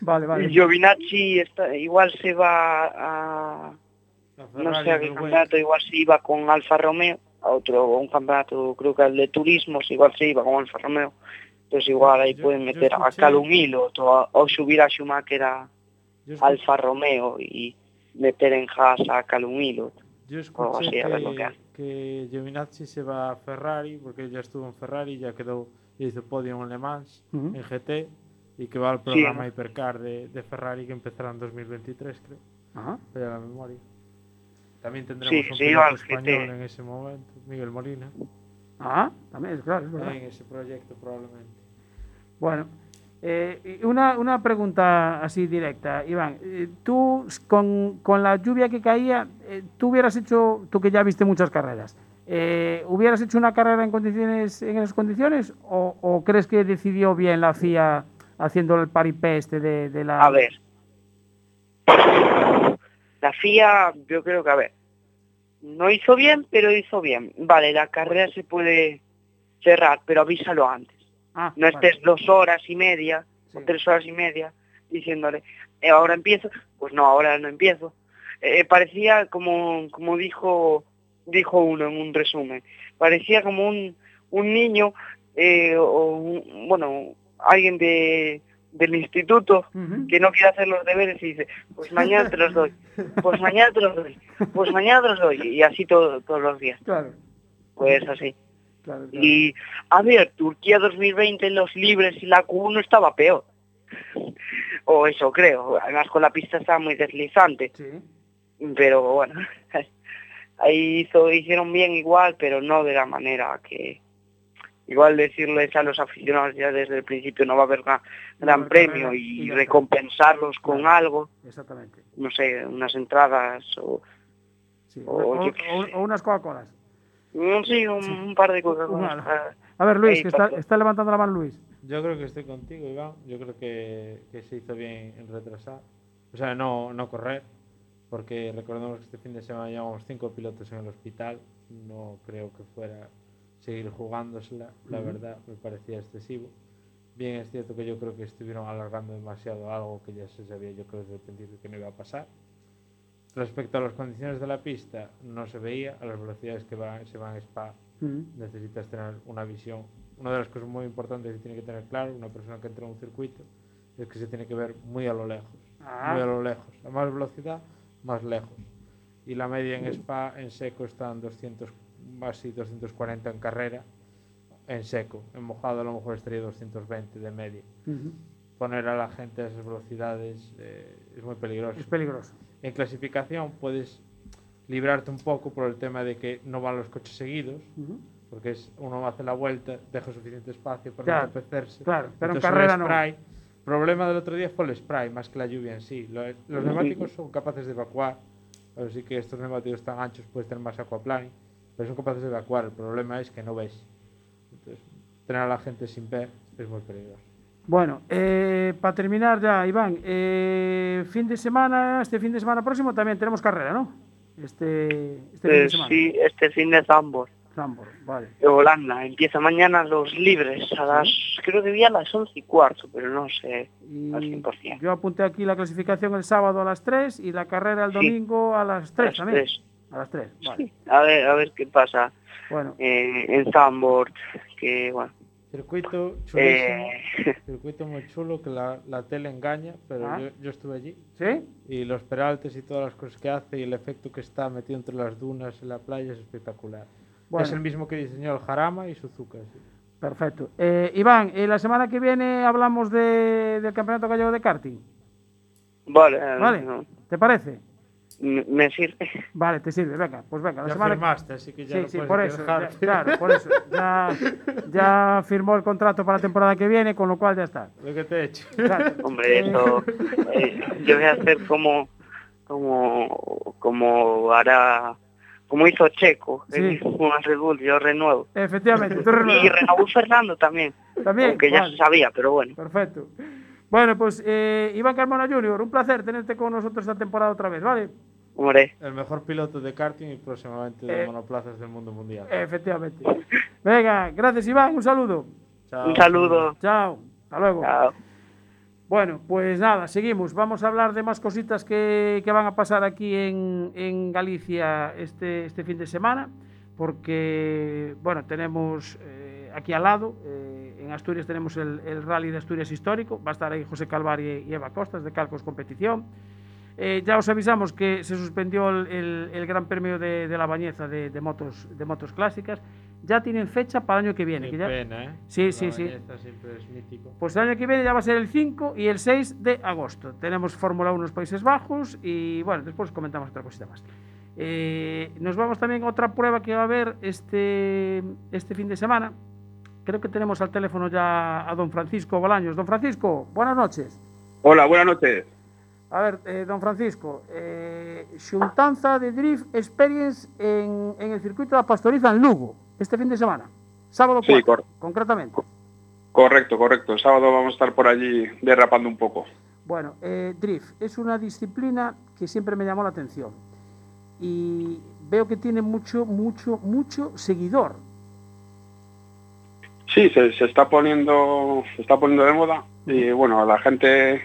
vale, vale. Y Giovinazzi está, igual se va a, no sé a qué campeonato, igual se iba con Alfa Romeo, a otro, un campeonato creo que el de turismos, igual se iba con Alfa Romeo. Entonces igual ahí Yo- pueden meter a escuché- Calum Ilott o, subir a Schumacher a escuché, Alfa Romeo y meter en Haas a Calum Ilott. yo escuché así, a ver lo que que, hace. que Giovinazzi se va a Ferrari porque ya estuvo en Ferrari, ya quedó, ya hizo podio en Le Mans, en GT, y que va al programa Hypercar de, de Ferrari que empezará en 2023, creo. Ajá. La memoria. También tendremos Sí, un sí, piloto español GT. en ese momento, Miguel Molina, Ah, también, es claro, es verdad. en ese proyecto probablemente. Bueno, eh, una, una pregunta así directa, Iván. Eh, Tú, con, con la lluvia que caía, eh, tú hubieras hecho, tú que ya viste muchas carreras, eh, ¿hubieras hecho una carrera en condiciones en esas condiciones o, crees que decidió bien la FIA haciendo el paripé este de la... A ver. La FIA, yo creo que, a ver, no hizo bien, pero hizo bien. Vale, la carrera se puede cerrar, pero avísalo antes. Ah, No vale, estés dos horas y media sí. o tres horas y media diciéndole, "Eh, ahora empiezo. Pues no, ahora no empiezo. Eh, parecía como, como dijo, dijo uno en un resumen, parecía como un, un niño eh, o un- bueno, alguien de, del instituto que no quiere hacer los deberes y dice, pues mañana te los doy, pues mañana te los doy, pues mañana te los doy, y así todo, todos los días, Claro, pues así. Claro, claro. Y, a ver, Turquía 2020 en los libres y la Q1 estaba peor. O eso creo, además con la pista estaba muy deslizante, Sí. pero bueno, ahí hizo, hicieron bien igual, pero no de la manera que... Igual decirles a los aficionados ya desde el principio no va a haber gran, gran premio y recompensarlos con Claro. algo, Exactamente. no sé, unas entradas o, Sí. O unas Coca-Colas. No sé, un, un par de cosas. A ver, Luis, que está, levantando la mano Luis. Yo creo que estoy contigo, Iván. Yo creo que, que se hizo bien en retrasar. O sea, no, no correr. Porque recordemos que este fin de semana llevamos cinco pilotos en el hospital. No creo que fuera seguir jugándosela. La verdad, me parecía excesivo. Bien, es cierto que yo creo que estuvieron alargando demasiado algo que ya se sabía, yo creo desde el principio que no iba a pasar. Respecto a las condiciones de la pista, no se veía. A las velocidades que se van a Spa, Ujú. necesitas tener una visión. Una de las cosas muy importantes que tiene que tener claro una persona que entra en un circuito es que se tiene que ver muy a lo lejos. Ah. Muy a lo lejos. A más velocidad, más lejos. Y la media en Spa en seco está en 200, así 240 en carrera, en seco. En mojado a lo mejor estaría 220 de media. Poner a la gente a esas velocidades eh, es muy peligroso. Es peligroso. En clasificación puedes librarte un poco por el tema de que no van los coches seguidos, porque es, uno hace la vuelta, deja suficiente espacio para Claro, no entorpecerse. claro, pero en el carrera no. spray, problema del otro día fue el spray, más que la lluvia en sí. Lo- Los neumáticos son capaces de evacuar, así que estos neumáticos tan anchos puedes tener más aquaplaning, pero son capaces de evacuar. El problema es que no ves. Entonces, tener a la gente sin ver es muy peligroso. Bueno, eh, para terminar ya, Iván, eh, fin de semana, este fin de semana próximo también tenemos carrera, ¿no? Este, este fin Eh, de semana. sí, este fin de Zambor, Zambor, vale. de Holanda. Empieza mañana los libres, a las, creo que vi a las once y cuarto, pero no sé al Y 100%. yo apunté aquí la clasificación el sábado a las 3 y la carrera el Sí. domingo a las 3 las también. tres. A las 3, vale. Sí, a ver, a ver qué pasa Bueno, eh, en Zambor, que bueno, Circuito chulísimo, eh, circuito muy chulo que la, la tele engaña, pero Ah. yo, yo estuve allí ¿sí? y los peraltes y todas las cosas que hace y el efecto que está metido entre las dunas en la playa es espectacular. Bueno. Es el mismo que diseñó el Jarama y Suzuka. sí. Perfecto. Eh, Iván, eh, la semana que viene hablamos de, del Campeonato Gallego de Karting. vale, eh, Vale. no, ¿Te parece? Me sirve. Vale, te sirve. Venga, pues venga. La Ya semana firmaste, así que ya Sí, no sí, puedes por eso. ya- claro, por eso. Ya, ya firmó el contrato para la temporada que viene, con lo cual ya está. Lo que te he hecho. Claro. Hombre, eso, eh, yo voy a hacer como, como, como hará, como hizo Checo, Sí. en una Red Bull, yo renuevo. Efectivamente, tú Y renuevas. renovó Fernando también, También. aunque ya vale, se sabía, pero bueno. Perfecto. Bueno, pues eh, Iván Carmona Junior, un placer tenerte con nosotros esta temporada otra vez, ¿vale? Hombre, El mejor piloto de karting y próximamente de Eh. monoplazas del mundo mundial. Efectivamente. Venga, gracias Iván, un saludo. Chao. un saludo. Chao, hasta luego. Chao. Bueno, pues nada, seguimos. Vamos a hablar de más cositas que, que van a pasar aquí en, en Galicia este, este fin de semana, porque, bueno, tenemos eh, aquí al lado, eh, en Asturias tenemos el, el Rally de Asturias Histórico, va a estar ahí José Calvari y Eva Costas de Calcos Competición. Eh, ya os avisamos que se suspendió el, el- el Gran Premio de, de la Bañeza de, de motos, de motos clásicas. Ya tienen fecha para el año que viene. Qué que ya- pena, ¿eh? Sí, La sí, sí. Pues el año que viene ya va a ser el 5 y el 6 de agosto. Tenemos Fórmula 1 en los Países Bajos y bueno, después comentamos otra cosita más. Eh, nos vamos también a otra prueba que va a haber este, este fin de semana. Creo que tenemos al teléfono ya a don Francisco Bolaños. Don Francisco, buenas noches. Hola, buenas noches. A ver, eh, don Francisco, eh, xuntanza de Drift Experience en, en el circuito de la Pastoriza en Lugo, este fin de semana. Sábado Sí, 4, cor- concretamente. correcto, correcto. El sábado vamos a estar por allí derrapando un poco. Bueno, eh, drift es una disciplina que siempre me llamó la atención y veo que tiene mucho, mucho, mucho seguidor. Sí, se, se está poniendo, se está poniendo de moda y bueno, a la gente,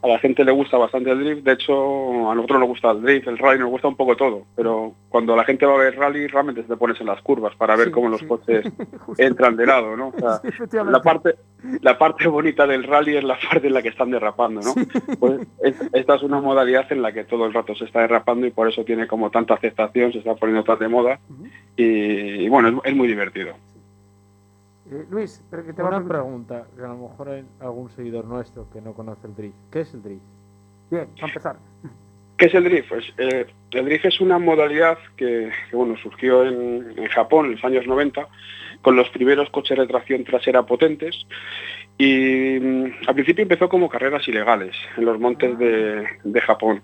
a la gente le gusta bastante el drift. De hecho, a nosotros nos gusta el drift, el rally, nos gusta un poco todo. Pero cuando la gente va a ver rally, realmente te pones en las curvas para ver Sí, cómo los sí. coches entran de lado, ¿no? O sea, Sí, la parte, la parte bonita del rally es la parte en la que están derrapando, ¿no? Pues es- esta es una modalidad en la que todo el rato se está derrapando y por eso tiene como tanta aceptación, se está poniendo tan de moda y, y bueno, es, es muy divertido. Eh, Luis, pero que te va a Una preguntar. pregunta, que a lo mejor hay algún seguidor nuestro que no conoce el drift. ¿Qué es el drift? Bien, para empezar. ¿Qué es el drift? Pues, eh, el drift es una modalidad que, que, bueno, surgió en, en Japón en los años 90 con los primeros coches de tracción trasera potentes y mm, al principio empezó como carreras ilegales en los montes de, de Japón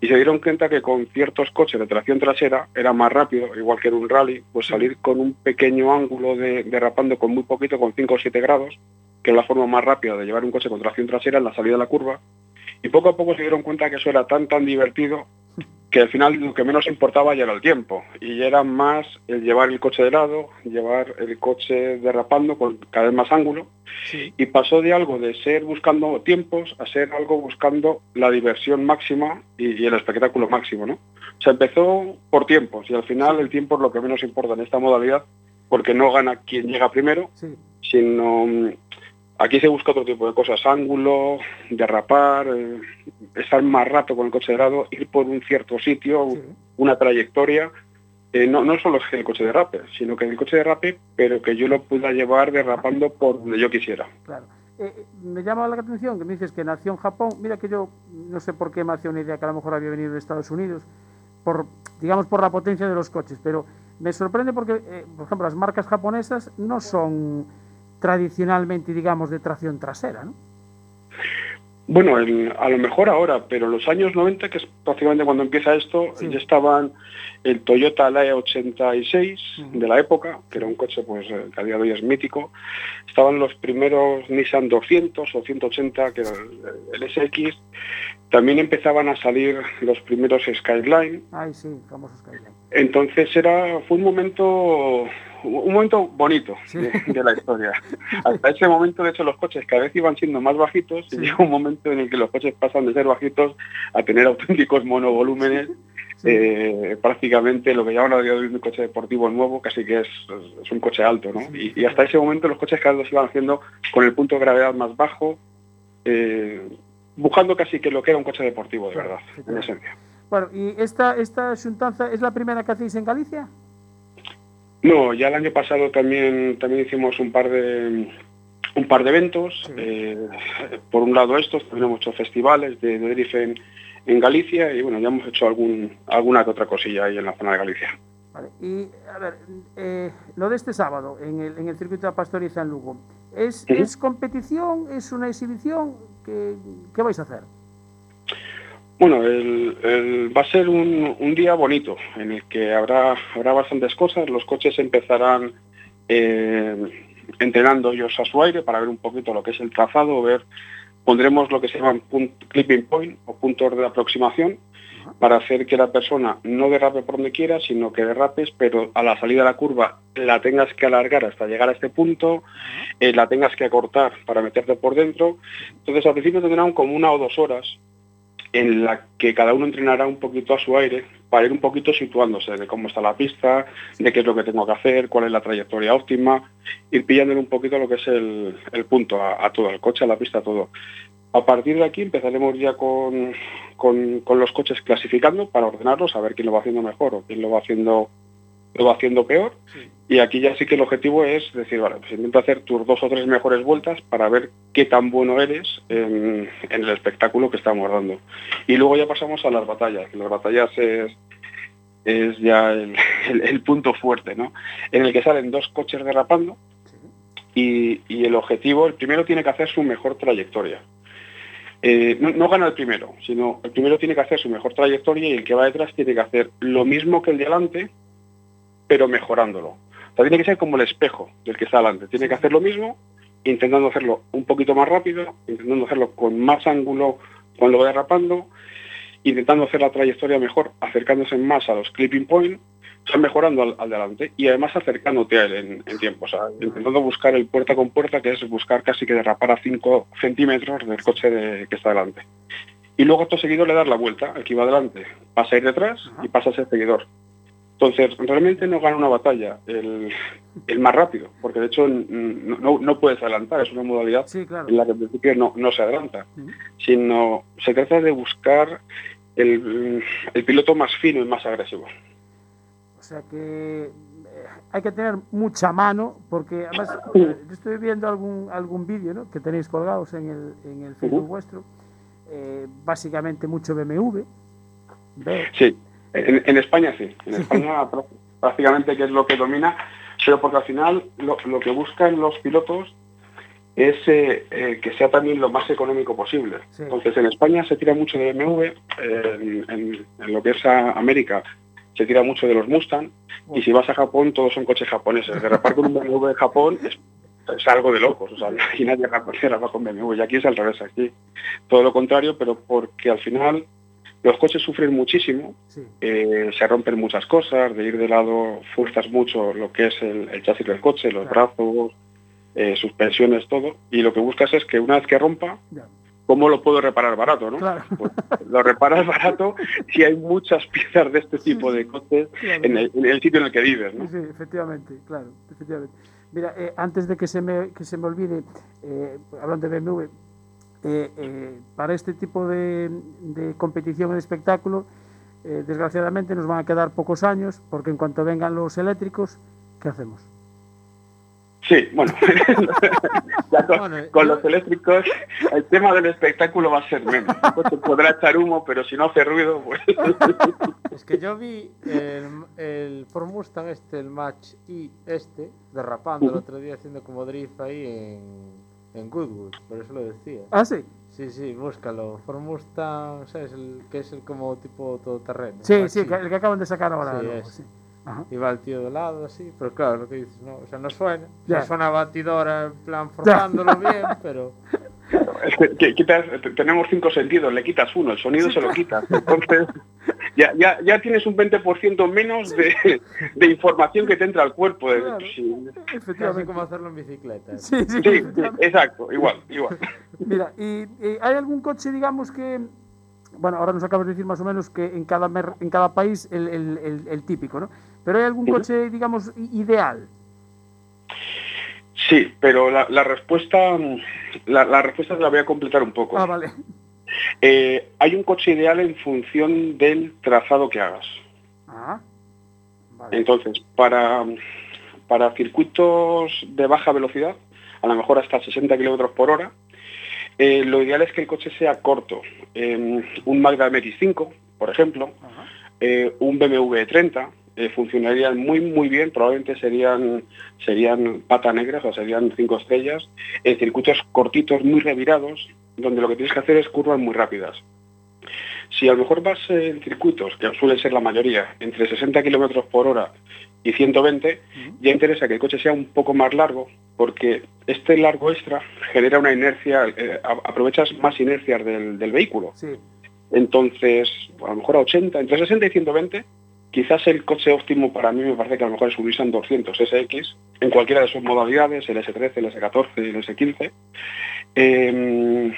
y se dieron cuenta que con ciertos coches de tracción trasera era más rápido, igual que en un rally, pues salir con un pequeño ángulo de derrapando con muy poquito, con 5 o 7 grados, que es la forma más rápida de llevar un coche con tracción trasera en la salida de la curva, y poco a poco se dieron cuenta que eso era tan tan divertido que al final lo que menos importaba ya era el tiempo y era más el llevar el coche de lado, llevar el coche derrapando con cada vez más ángulo y pasó de algo de ser buscando tiempos a ser algo buscando la diversión máxima y, y el espectáculo máximo, ¿no? O sea, empezó por tiempos y al final el tiempo es lo que menos importa en esta modalidad porque no gana quien llega primero, Sí, sino mm, aquí se busca otro tipo de cosas, ángulo, derrapar, eh, estar más rato con el coche de lado, ir por un cierto sitio, sí. una trayectoria. Eh, no, no solo es que el coche derrape, sino que el coche derrape, pero que yo lo pueda llevar derrapando por donde yo quisiera. Claro. Eh, me llama la atención que me dices que nació en Japón. Mira que yo no sé por qué me hacía una idea que a lo mejor había venido de Estados Unidos. por, digamos, por la potencia de los coches, pero me sorprende porque, por ejemplo, las marcas japonesas no son tradicionalmente, digamos, de tracción trasera, ¿no? Bueno, el- a lo mejor ahora, pero los años 90, que es prácticamente cuando empieza esto, Sí. ya estaban el Toyota Lae 86 Ujú. de la época, que era un coche pues eh, que a día de hoy es mítico. Estaban los primeros Nissan 200 o 180, que era el, el SX. También empezaban a salir los primeros Skyline. Ay, sí, famoso Skyline. Entonces era fue un momento un momento bonito de, de la historia. Hasta ese momento, de hecho, los coches cada vez iban siendo más bajitos y llega un momento en el que los coches pasan de ser bajitos a tener auténticos monovolúmenes. Sí. Eh, prácticamente lo que llaman a día de hoy un coche deportivo nuevo, casi que es, es un coche alto, ¿no? Sí. Y, y hasta ese momento los coches cada vez los iban haciendo con el punto de gravedad más bajo, eh, buscando casi que lo que era un coche deportivo, de Claro, verdad, sí, en esencia. Bueno, ¿y esta, esta xuntanza es la primera que hacéis en Galicia? No, ya el año pasado también también hicimos un par de un par de eventos. Sí. eh, por un lado estos, también hemos hecho festivales de, de drift en, en Galicia y bueno, ya hemos hecho algún alguna que otra cosilla ahí en la zona de Galicia. Vale. Y, a ver, eh, lo de este sábado en el, en el circuito de Pastoriza en Lugo, ¿es. ¿es competición? ¿Es una exhibición? ¿Qué, qué vais a hacer? Bueno, el- el- va a ser un, un día bonito en el que habrá, habrá bastantes cosas. Los coches empezarán eh, entrenando ellos a su aire para ver un poquito lo que es el trazado, ver pondremos lo que se llaman clipping point o puntos de aproximación para hacer que la persona no derrape por donde quiera, sino que derrapes, pero a la salida de la curva la tengas que alargar hasta llegar a este punto, eh, la tengas que acortar para meterte por dentro. Entonces al principio tendrán como una o dos horas en la que cada uno entrenará un poquito a su aire para ir un poquito situándose de cómo está la pista, de qué es lo que tengo que hacer, cuál es la trayectoria óptima, ir pillándole un poquito lo que es el, punto a, a todo, al coche, a la pista, a todo. A partir de aquí empezaremos ya con, con, con los coches clasificando para ordenarlos, a ver quién lo va haciendo mejor o quién lo va haciendo lo va haciendo peor. Y aquí ya sí que el objetivo es decir, vale, pues intenta hacer tus dos o tres mejores vueltas para ver qué tan bueno eres en, en el espectáculo que estamos dando. Y luego ya pasamos a las batallas. que Las batallas es, es ya el, el- el punto fuerte, ¿no? En el que salen dos coches derrapando y, y el objetivo, el primero tiene que hacer su mejor trayectoria. Eh, no, no gana el primero, sino el primero tiene que hacer su mejor trayectoria y el que va detrás tiene que hacer lo mismo que el de adelante, pero mejorándolo. O sea, tiene que ser como el espejo del que está adelante. Tiene que hacer lo mismo, intentando hacerlo un poquito más rápido, intentando hacerlo con más ángulo cuando va derrapando, intentando hacer la trayectoria mejor, acercándose más a los clipping point, o sea, mejorando al, al delante y además acercándote a él en, en tiempo, o sea, intentando buscar el puerta con puerta, que es buscar casi que derrapar a 5 centímetros del coche de- que está delante. Y luego acto seguido le das la vuelta, el que iba delante pasa a ir detrás y pasa a ser seguidor. Entonces, realmente no gana una batalla el, el más rápido, porque de hecho no, no- no puedes adelantar, es una modalidad Sí, claro. en la que en principio no, no se adelanta, sino se trata de buscar el, el piloto más fino y más agresivo. O sea que eh, hay que tener mucha mano, porque además eh, yo estoy viendo algún, algún vídeo ¿no? que tenéis colgados en el, en el Facebook vuestro, eh, básicamente mucho BMW. Sí, en, en España sí, en España prá- prácticamente que es lo que domina, pero porque al final lo, lo que buscan los pilotos es eh, eh, que sea también lo más económico posible. Sí. Entonces en España se tira mucho de BMW, eh, en, en- en lo que es a América se tira mucho de los Mustang, y si vas a Japón todos son coches japoneses. Derrapar con un BMW en Japón es, es algo de locos, o sea, y nadie derrapa con BMW, y aquí es al revés, aquí todo lo contrario, pero porque al final los coches sufren muchísimo, sí, eh, se rompen muchas cosas, de ir de lado fuerzas mucho lo que es el, el chasis del coche, los Claro. brazos, eh, suspensiones, todo, y lo que buscas es que una vez que rompa, ya, ¿cómo lo puedo reparar barato? ¿no? claro. Pues lo reparas barato si hay muchas piezas de este tipo de coches Claro. en el, en el sitio en el que vives. ¿no? Sí, sí, efectivamente, claro, efectivamente. Mira, eh, antes de que se me, que se me olvide, eh, hablando de BMW, eh, eh, para este tipo de, de competición en espectáculo, eh, desgraciadamente nos van a quedar pocos años, porque en cuanto vengan los eléctricos, ¿qué hacemos? Sí, bueno, ya con, Bueno, con yo- los eléctricos el tema del espectáculo va a ser menos. El coche podrá echar humo, pero si no hace ruido, pues... Es que yo vi el, el Ford Mustang este, el Match I este, derrapando el Ujú. otro día haciendo como drift ahí en, en Goodwood, por eso lo decía. Ah, sí. Sí, sí, búscalo. Ford Mustang, ¿sabes? El, que es el como tipo todoterreno. Sí, sí, el que acaban de sacar ahora. Sí, ese. sí. Ajá. Y va el tío de lado así, pero claro, lo que dices, no, o sea, no suena. O Ya. sea, suena batidora en plan forzándolo bien, pero Es que- que quitas, te- tenemos cinco sentidos, le quitas uno, el sonido se lo quitas. Entonces, ya, ya, ya tienes un 20% menos de, de información que te entra al cuerpo. Claro. sí, Efectivamente. como hacerlo en bicicleta. Sí, sí, sí, exacto, igual, igual. Mira, y, y hay algún coche, digamos que, bueno, ahora nos acabas de decir más o menos que en cada mer- en cada país el, el- el- el típico, ¿no? Pero hay algún coche, digamos, ideal. Sí, pero la, la respuesta mm, la, la respuesta la voy a completar un poco. Ah, vale. Eh, hay un coche ideal en función del trazado que hagas. Ah, vale. Entonces, para, para circuitos de baja velocidad, a lo mejor hasta 60 kilómetros por hora, eh, lo ideal es que el coche sea corto. Eh, un Mazda MX5, por ejemplo, un BMW 30 eh, funcionarían muy muy bien, probablemente serían serían pata negras o serían cinco estrellas, en circuitos cortitos, muy revirados, donde lo que tienes que hacer es curvas muy rápidas. Si a lo mejor vas en circuitos, que suelen ser la mayoría, entre 60 kilómetros por hora y 120, ya interesa que el coche sea un poco más largo, porque este largo extra genera una inercia, eh, aprovechas más inercias del, del vehículo. Sí, Entonces, a lo mejor a 80, entre 60 y 120, quizás el coche óptimo para mí me parece que a lo mejor es un Nissan 200 SX, en cualquiera de sus modalidades, el S13, el S14, el S15. Eh,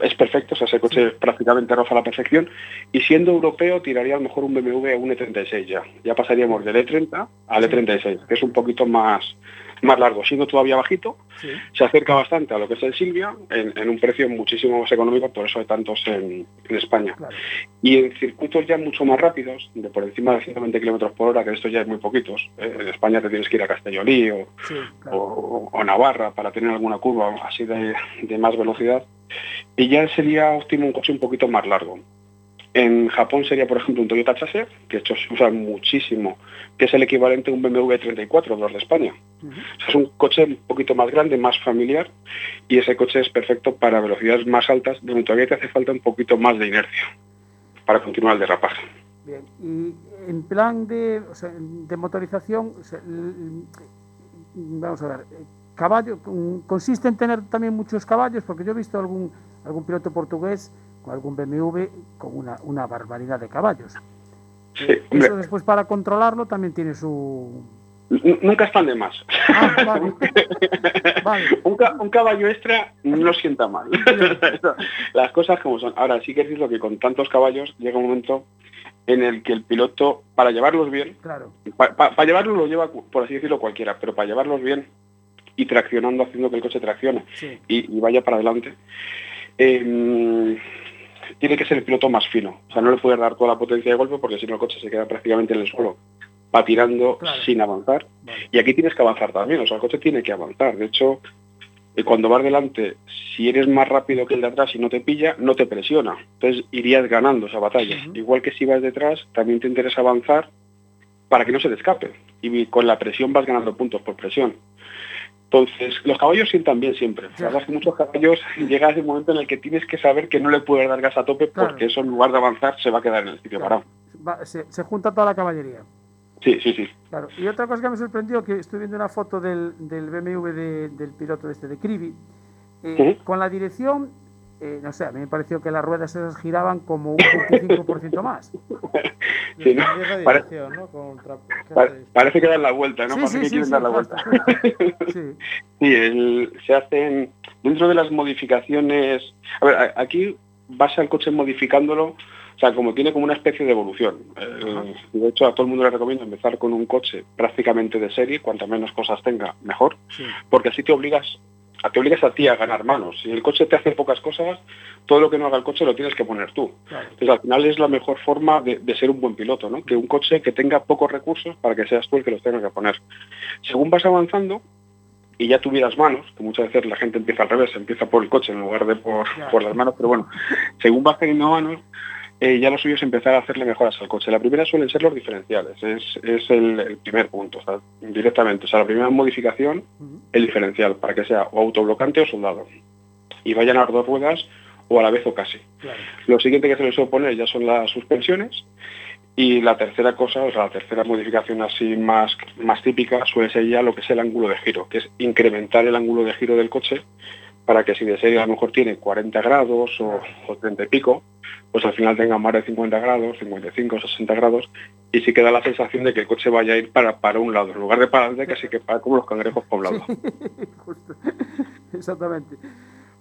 es perfecto, o sea, ese coche prácticamente roza la perfección. Y siendo europeo, tiraría a lo mejor un BMW un E36 ya. Ya pasaríamos del E30 al E36, que es un poquito más, más largo. Siendo todavía bajito, sí. se acerca bastante a lo que es el Silvia en, en un precio muchísimo más económico, por eso hay tantos en, en España. Claro. Y en circuitos ya mucho más rápidos, de por encima de 120 kilómetros por hora, que esto ya es muy poquitos. eh, en España te tienes que ir a Castellolí o, Sí, claro. o- o Navarra para tener alguna curva así de, de más velocidad. Y ya sería óptimo un coche un poquito más largo. En Japón sería, por ejemplo, un Toyota Chaser, que de hecho se usa muchísimo, que es el equivalente a un BMW 34 de los de España. Ujú. O sea, es un coche un poquito más grande, más familiar, y ese coche es perfecto para velocidades más altas, donde todavía te hace falta un poquito más de inercia para continuar el derrapaje. Bien. Y en plan de, o sea, de motorización, o sea, l- vamos a ver, caballo, con- consiste en tener también muchos caballos, porque yo he visto algún, algún piloto portugués con algún BMW con una, una barbaridad de caballos. Sí, Eh, Eso después para controlarlo también tiene su... nunca están de más. Ah, vale. Vale. un, ca- un caballo extra no sienta mal. Las cosas como son. Ahora sí que es cierto que con tantos caballos llega un momento en el que el piloto, para llevarlos bien, Claro. para llevarlos lo lleva, por así decirlo, cualquiera, pero para llevarlos bien y traccionando, haciendo que el coche traccione Sí. y, y vaya para adelante, eh, tiene que ser el piloto más fino. O sea, no le puedes dar toda la potencia de golpe porque si no el coche se queda prácticamente en el suelo, patinando Claro. sin avanzar. Vale. Y aquí tienes que avanzar también, o sea, el coche tiene que avanzar. De hecho, eh, cuando vas delante, si eres más rápido que el de atrás y no te pilla, no te presiona. Entonces irías ganando esa batalla. Igual que si vas detrás, también te interesa avanzar para que no se te escape. Y con la presión vas ganando puntos por presión. Entonces, los caballos sientan bien siempre. La verdad es que muchos caballos llega ese momento en el que tienes que saber que no le puedes dar gas a tope Claro. porque eso en lugar de avanzar se va a quedar en el sitio Claro. parado. Va- se, se junta toda la caballería. Sí, sí, sí. Claro. Y otra cosa que me sorprendió, que estoy viendo una foto del, del BMW de- del piloto este de Cribi, eh, con la dirección, eh, no sé, a mí me pareció que las ruedas esas giraban como un 25% más. Sí, ¿no? Parece que dan la vuelta, ¿no? Sí, parece sí, que sí, quieren sí, dar la vuelta. Sí, Sí, el- se hacen dentro de las modificaciones. A ver, a- aquí vas al coche modificándolo, o sea, como tiene como una especie de evolución. Eh, de hecho, a todo el mundo le recomiendo empezar con un coche prácticamente de serie, cuanto menos cosas tenga, mejor, sí. porque así te obligas a, te obligas a ti a ganar manos. Si el coche te hace pocas cosas, todo lo que no haga el coche lo tienes que poner tú. Claro. Entonces, al final es la mejor forma de, de ser un buen piloto, ¿no? Que un coche que tenga pocos recursos para que seas tú el que los tenga que poner. Según vas avanzando, y ya tuvieras manos, que muchas veces la gente empieza al revés, empieza por el coche en lugar de por, Claro. por las manos, pero bueno, según vas teniendo manos, eh, ya lo suyo es empezar a hacerle mejoras al coche. La primera suelen ser los diferenciales, es, es el, el primer punto, o sea, directamente. O sea, la primera modificación, el diferencial, para que sea o autoblocante o soldado. Y vayan a las dos ruedas o a la vez o casi. Lo siguiente que se les suele poner ya son las suspensiones y la tercera cosa, o sea, la tercera modificación así más, más típica suele ser ya lo que es el ángulo de giro, que es incrementar el ángulo de giro del coche para que si de serie a lo mejor tiene 40 grados o, o 30 y pico, pues al final tenga más de 50 grados, 55, 60 grados, y sí que da la sensación de que el coche vaya a ir para, un lado, en lugar de para adelante, casi que para como los cangrejos poblados. Exactamente.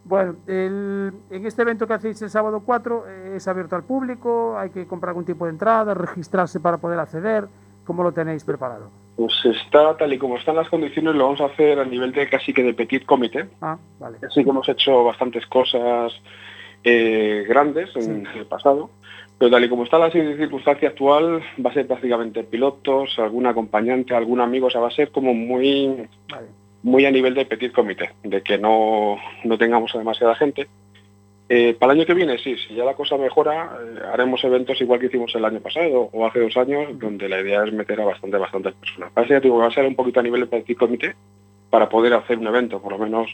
Bueno, en este evento que hacéis el sábado 4 eh, es abierto al público, hay que comprar algún tipo de entrada, registrarse para poder acceder. ¿Cómo lo tenéis preparado? Pues está tal y como están las condiciones, lo vamos a hacer a nivel de casi que de petit comité. Ah, vale. Sí que hemos hecho bastantes cosas eh, grandes en el pasado, pero tal y como está la circunstancia actual, va a ser prácticamente pilotos, algún acompañante, algún amigo, o sea, va a ser como muy, muy a nivel de petit comité, de que no, no tengamos a demasiada gente. Eh, para el año que viene, sí, si ya la cosa mejora, eh, haremos eventos igual que hicimos el año pasado o hace dos años, donde la idea es meter a bastante, bastantes personas. Para eso ya te digo, va a ser un poquito a nivel de comité para poder hacer un evento, por lo menos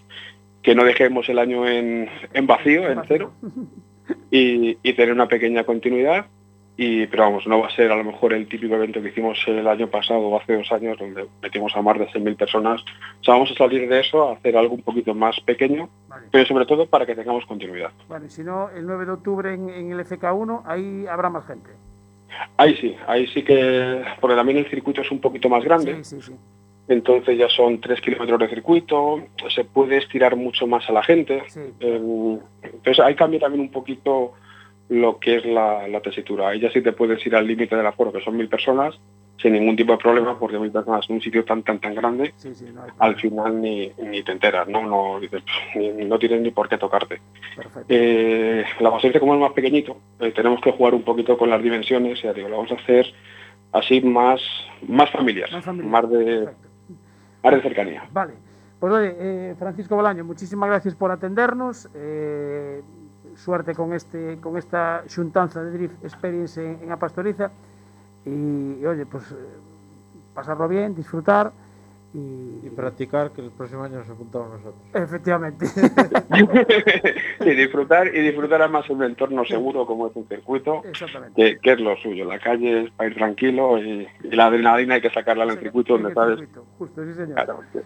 que no dejemos el año en, en vacío, en cero, y, y tener una pequeña continuidad. Y, pero vamos, no va a ser a lo mejor el típico evento que hicimos el año pasado o hace dos años, donde metimos a más de 6.000 personas. O sea, vamos a salir de eso a hacer algo un poquito más pequeño, pero sobre todo para que tengamos continuidad. Y si no, el 9 de octubre en, en el FK1, ahí habrá más gente. Ahí sí, ahí sí que, porque también el circuito es un poquito más grande. Sí, sí, sí. Entonces ya son tres kilómetros de circuito, se puede estirar mucho más a la gente. Eh, entonces ahí cambia también un poquito lo que es la, la tesitura. Ahí ya sí te puedes ir al límite del aforo, que son mil personas, sin ningún tipo de problema, porque mil personas en un sitio tan tan tan grande, Sí, sí, no hay al final ni, ni te enteras, ¿no? No, dices, "Pff, ni- no tienes ni por qué tocarte. Eh, la vamos a hacer como es más pequeñito, eh, tenemos que jugar un poquito con las dimensiones, ya digo, lo vamos a hacer así más, más familiar, Más familiar, más de, más de cercanía. Vale. Pues oye, eh, Francisco Bolaño, muchísimas gracias por atendernos. Suerte con este con esta xuntanza de Drift Experience en, en A Pastoriza. Y, y, oye, pues eh, pasarlo bien, disfrutar y, Y practicar, que el próximo año nos apuntamos nosotros. efectivamente. y disfrutar y disfrutar además en un entorno seguro como es un circuito, Exactamente. que, que es lo suyo. La calle es para ir tranquilo y, y la adrenalina hay que sacarla en el circuito donde el sabes circuito, Justo, sí, señor. claro, que,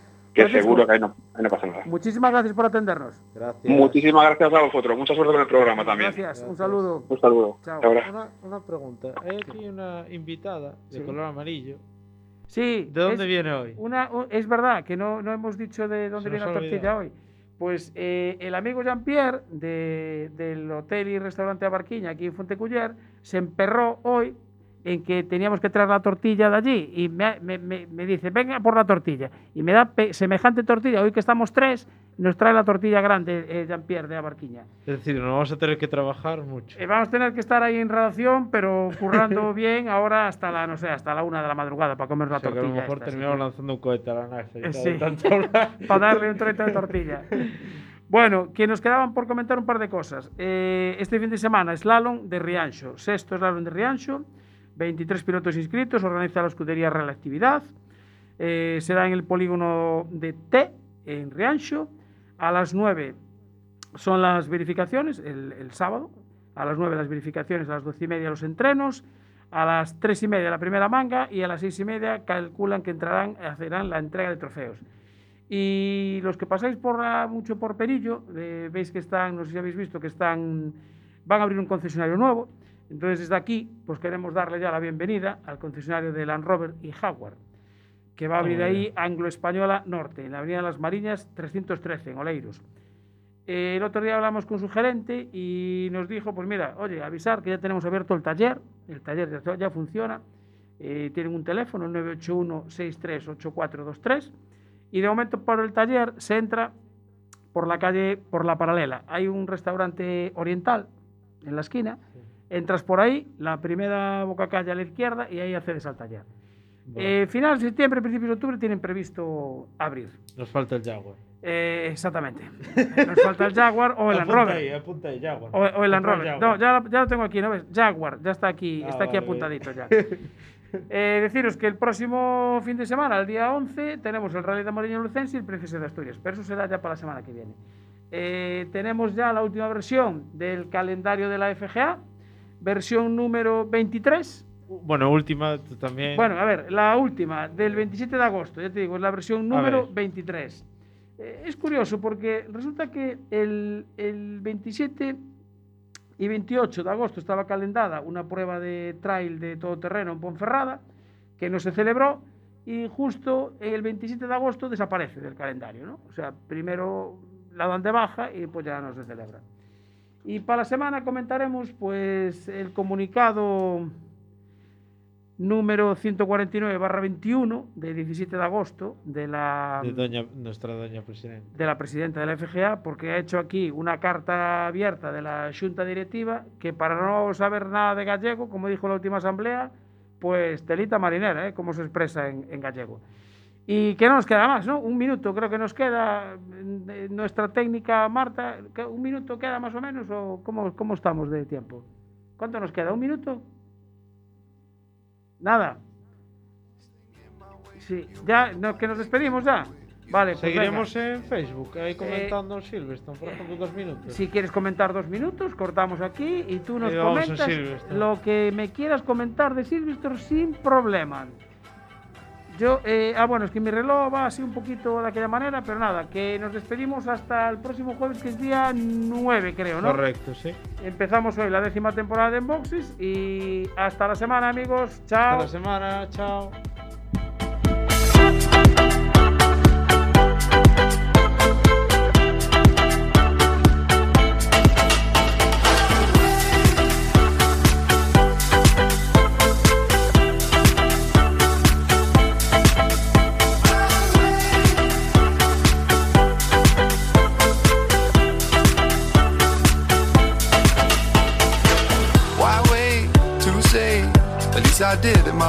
que Francisco. seguro que ahí no, ahí no pasa nada. Muchísimas gracias por atendernos. Gracias. Muchísimas gracias a vosotros. Mucha suerte con el programa también. Gracias, un saludo. Un saludo. Chao. Una, una pregunta. Hay aquí una invitada de Sí. color amarillo. Sí. ¿De dónde viene hoy? Una, es verdad que no, no hemos dicho de dónde Se viene la tortilla olvidado. hoy. Pues eh, el amigo Jean-Pierre de- del hotel y restaurante Abarquiña aquí en Fonteculler se emperró hoy en que teníamos que traer la tortilla de allí y me, me- me- dice, venga por la tortilla. Y me da semejante tortilla. Hoy que estamos tres, nos trae la tortilla grande eh, Jean-Pierre de Abarquiña. Es decir, nos vamos a tener que trabajar mucho. Eh, vamos a tener que estar ahí en redacción, pero currando bien ahora hasta la, no sé, hasta la una de la madrugada para comer la O sea, que tortilla. a lo mejor esta, terminamos lanzando un cohete a la NASA. y Eh, sí. tanto para darle un trocito de tortilla. Bueno, que nos quedaban por comentar un par de cosas. Eh, este fin de semana, slalom de Riancho, sexto slalom de Riancho, 23 pilotos inscritos, organiza la escudería Real Actividad. Eh, será en el polígono de T, en Riancho. A las 9 son las verificaciones, el, sábado. A las 9 las verificaciones, a las 12 y media los entrenos. A las 3 y media la primera manga y a las 6 y media calculan que entrarán, hacerán la entrega de trofeos. Y los que pasáis por mucho por Perillo, eh, veis que están, no sé si habéis visto, que están, van a abrir un concesionario nuevo. Entonces desde aquí, pues queremos darle ya la bienvenida al concesionario de Land Rover y Jaguar, que va a abrir ahí Anglo Española Norte, en la Avenida de las Mariñas 313, en Oleiros. Eh, el otro día hablamos con su gerente y nos dijo, pues mira, oye, avisar que ya tenemos abierto el taller, el taller ya, ya funciona, eh, tienen un teléfono, el 981-638423, y de momento por el taller se entra por la calle, por la paralela. Hay un restaurante oriental en la esquina, entras por ahí, la primera boca calle a la izquierda y ahí accedes al taller. Eh, finales de septiembre, principios de octubre tienen previsto abrir. Nos falta el Jaguar. Eh, exactamente. Nos falta el Jaguar o el Land apunta Rover. ahí, apunta ahí, Jaguar. O, o el Land Rover. No, ya, ya lo tengo aquí, ¿no ves? Jaguar, ya está aquí, Ah, está aquí vale, apuntadito ya. Eh, deciros que el próximo fin de semana, el día 11, tenemos el Rally de Moriño Lucense y el Princesa de Asturias, pero eso será ya para la semana que viene. Eh, tenemos ya la última versión del calendario de la FGA, versión número 23. Bueno, última, también. Bueno, a ver, la última, del 27 de agosto, ya te digo, es la versión número ver. 23. Eh, es curioso porque resulta que el, el 27 y 28 de agosto estaba calendada una prueba de trail de todoterreno en Ponferrada, que no se celebró, y justo el 27 de agosto desaparece del calendario, ¿no? O sea, primero la dan de baja y pues ya no se celebra. Y para la semana comentaremos pues el comunicado número 149-21 de 17 de agosto de la de doña, nuestra doña presidenta. de la presidenta de la FGA porque ha hecho aquí una carta abierta de la Junta Directiva que para no saber nada de gallego, como dijo la última asamblea, pues telita marinera, ¿eh? como se expresa en, en gallego. Y que no nos queda más, ¿no? Un minuto creo que nos queda eh, nuestra técnica Marta, ¿qué- ¿un minuto queda más o menos o cómo, cómo estamos de tiempo? ¿Cuánto nos queda? ¿Un minuto? Nada. Sí, ya, no, que nos despedimos ya. Vale, pues Seguiremos venga. en Facebook, ahí comentando Silverstone, por ejemplo, dos minutos. Si quieres comentar dos minutos, cortamos aquí y tú nos comentas lo que me quieras comentar de Silverstone sin problema. Yo, eh, ah, bueno, es que mi reloj va así un poquito de aquella manera, pero nada, que nos despedimos hasta el próximo jueves, que es día 9, creo, ¿no? Correcto, sí. Empezamos hoy la décima temporada de Enboxes y hasta la semana, amigos. Chao. Hasta la semana, chao. did in my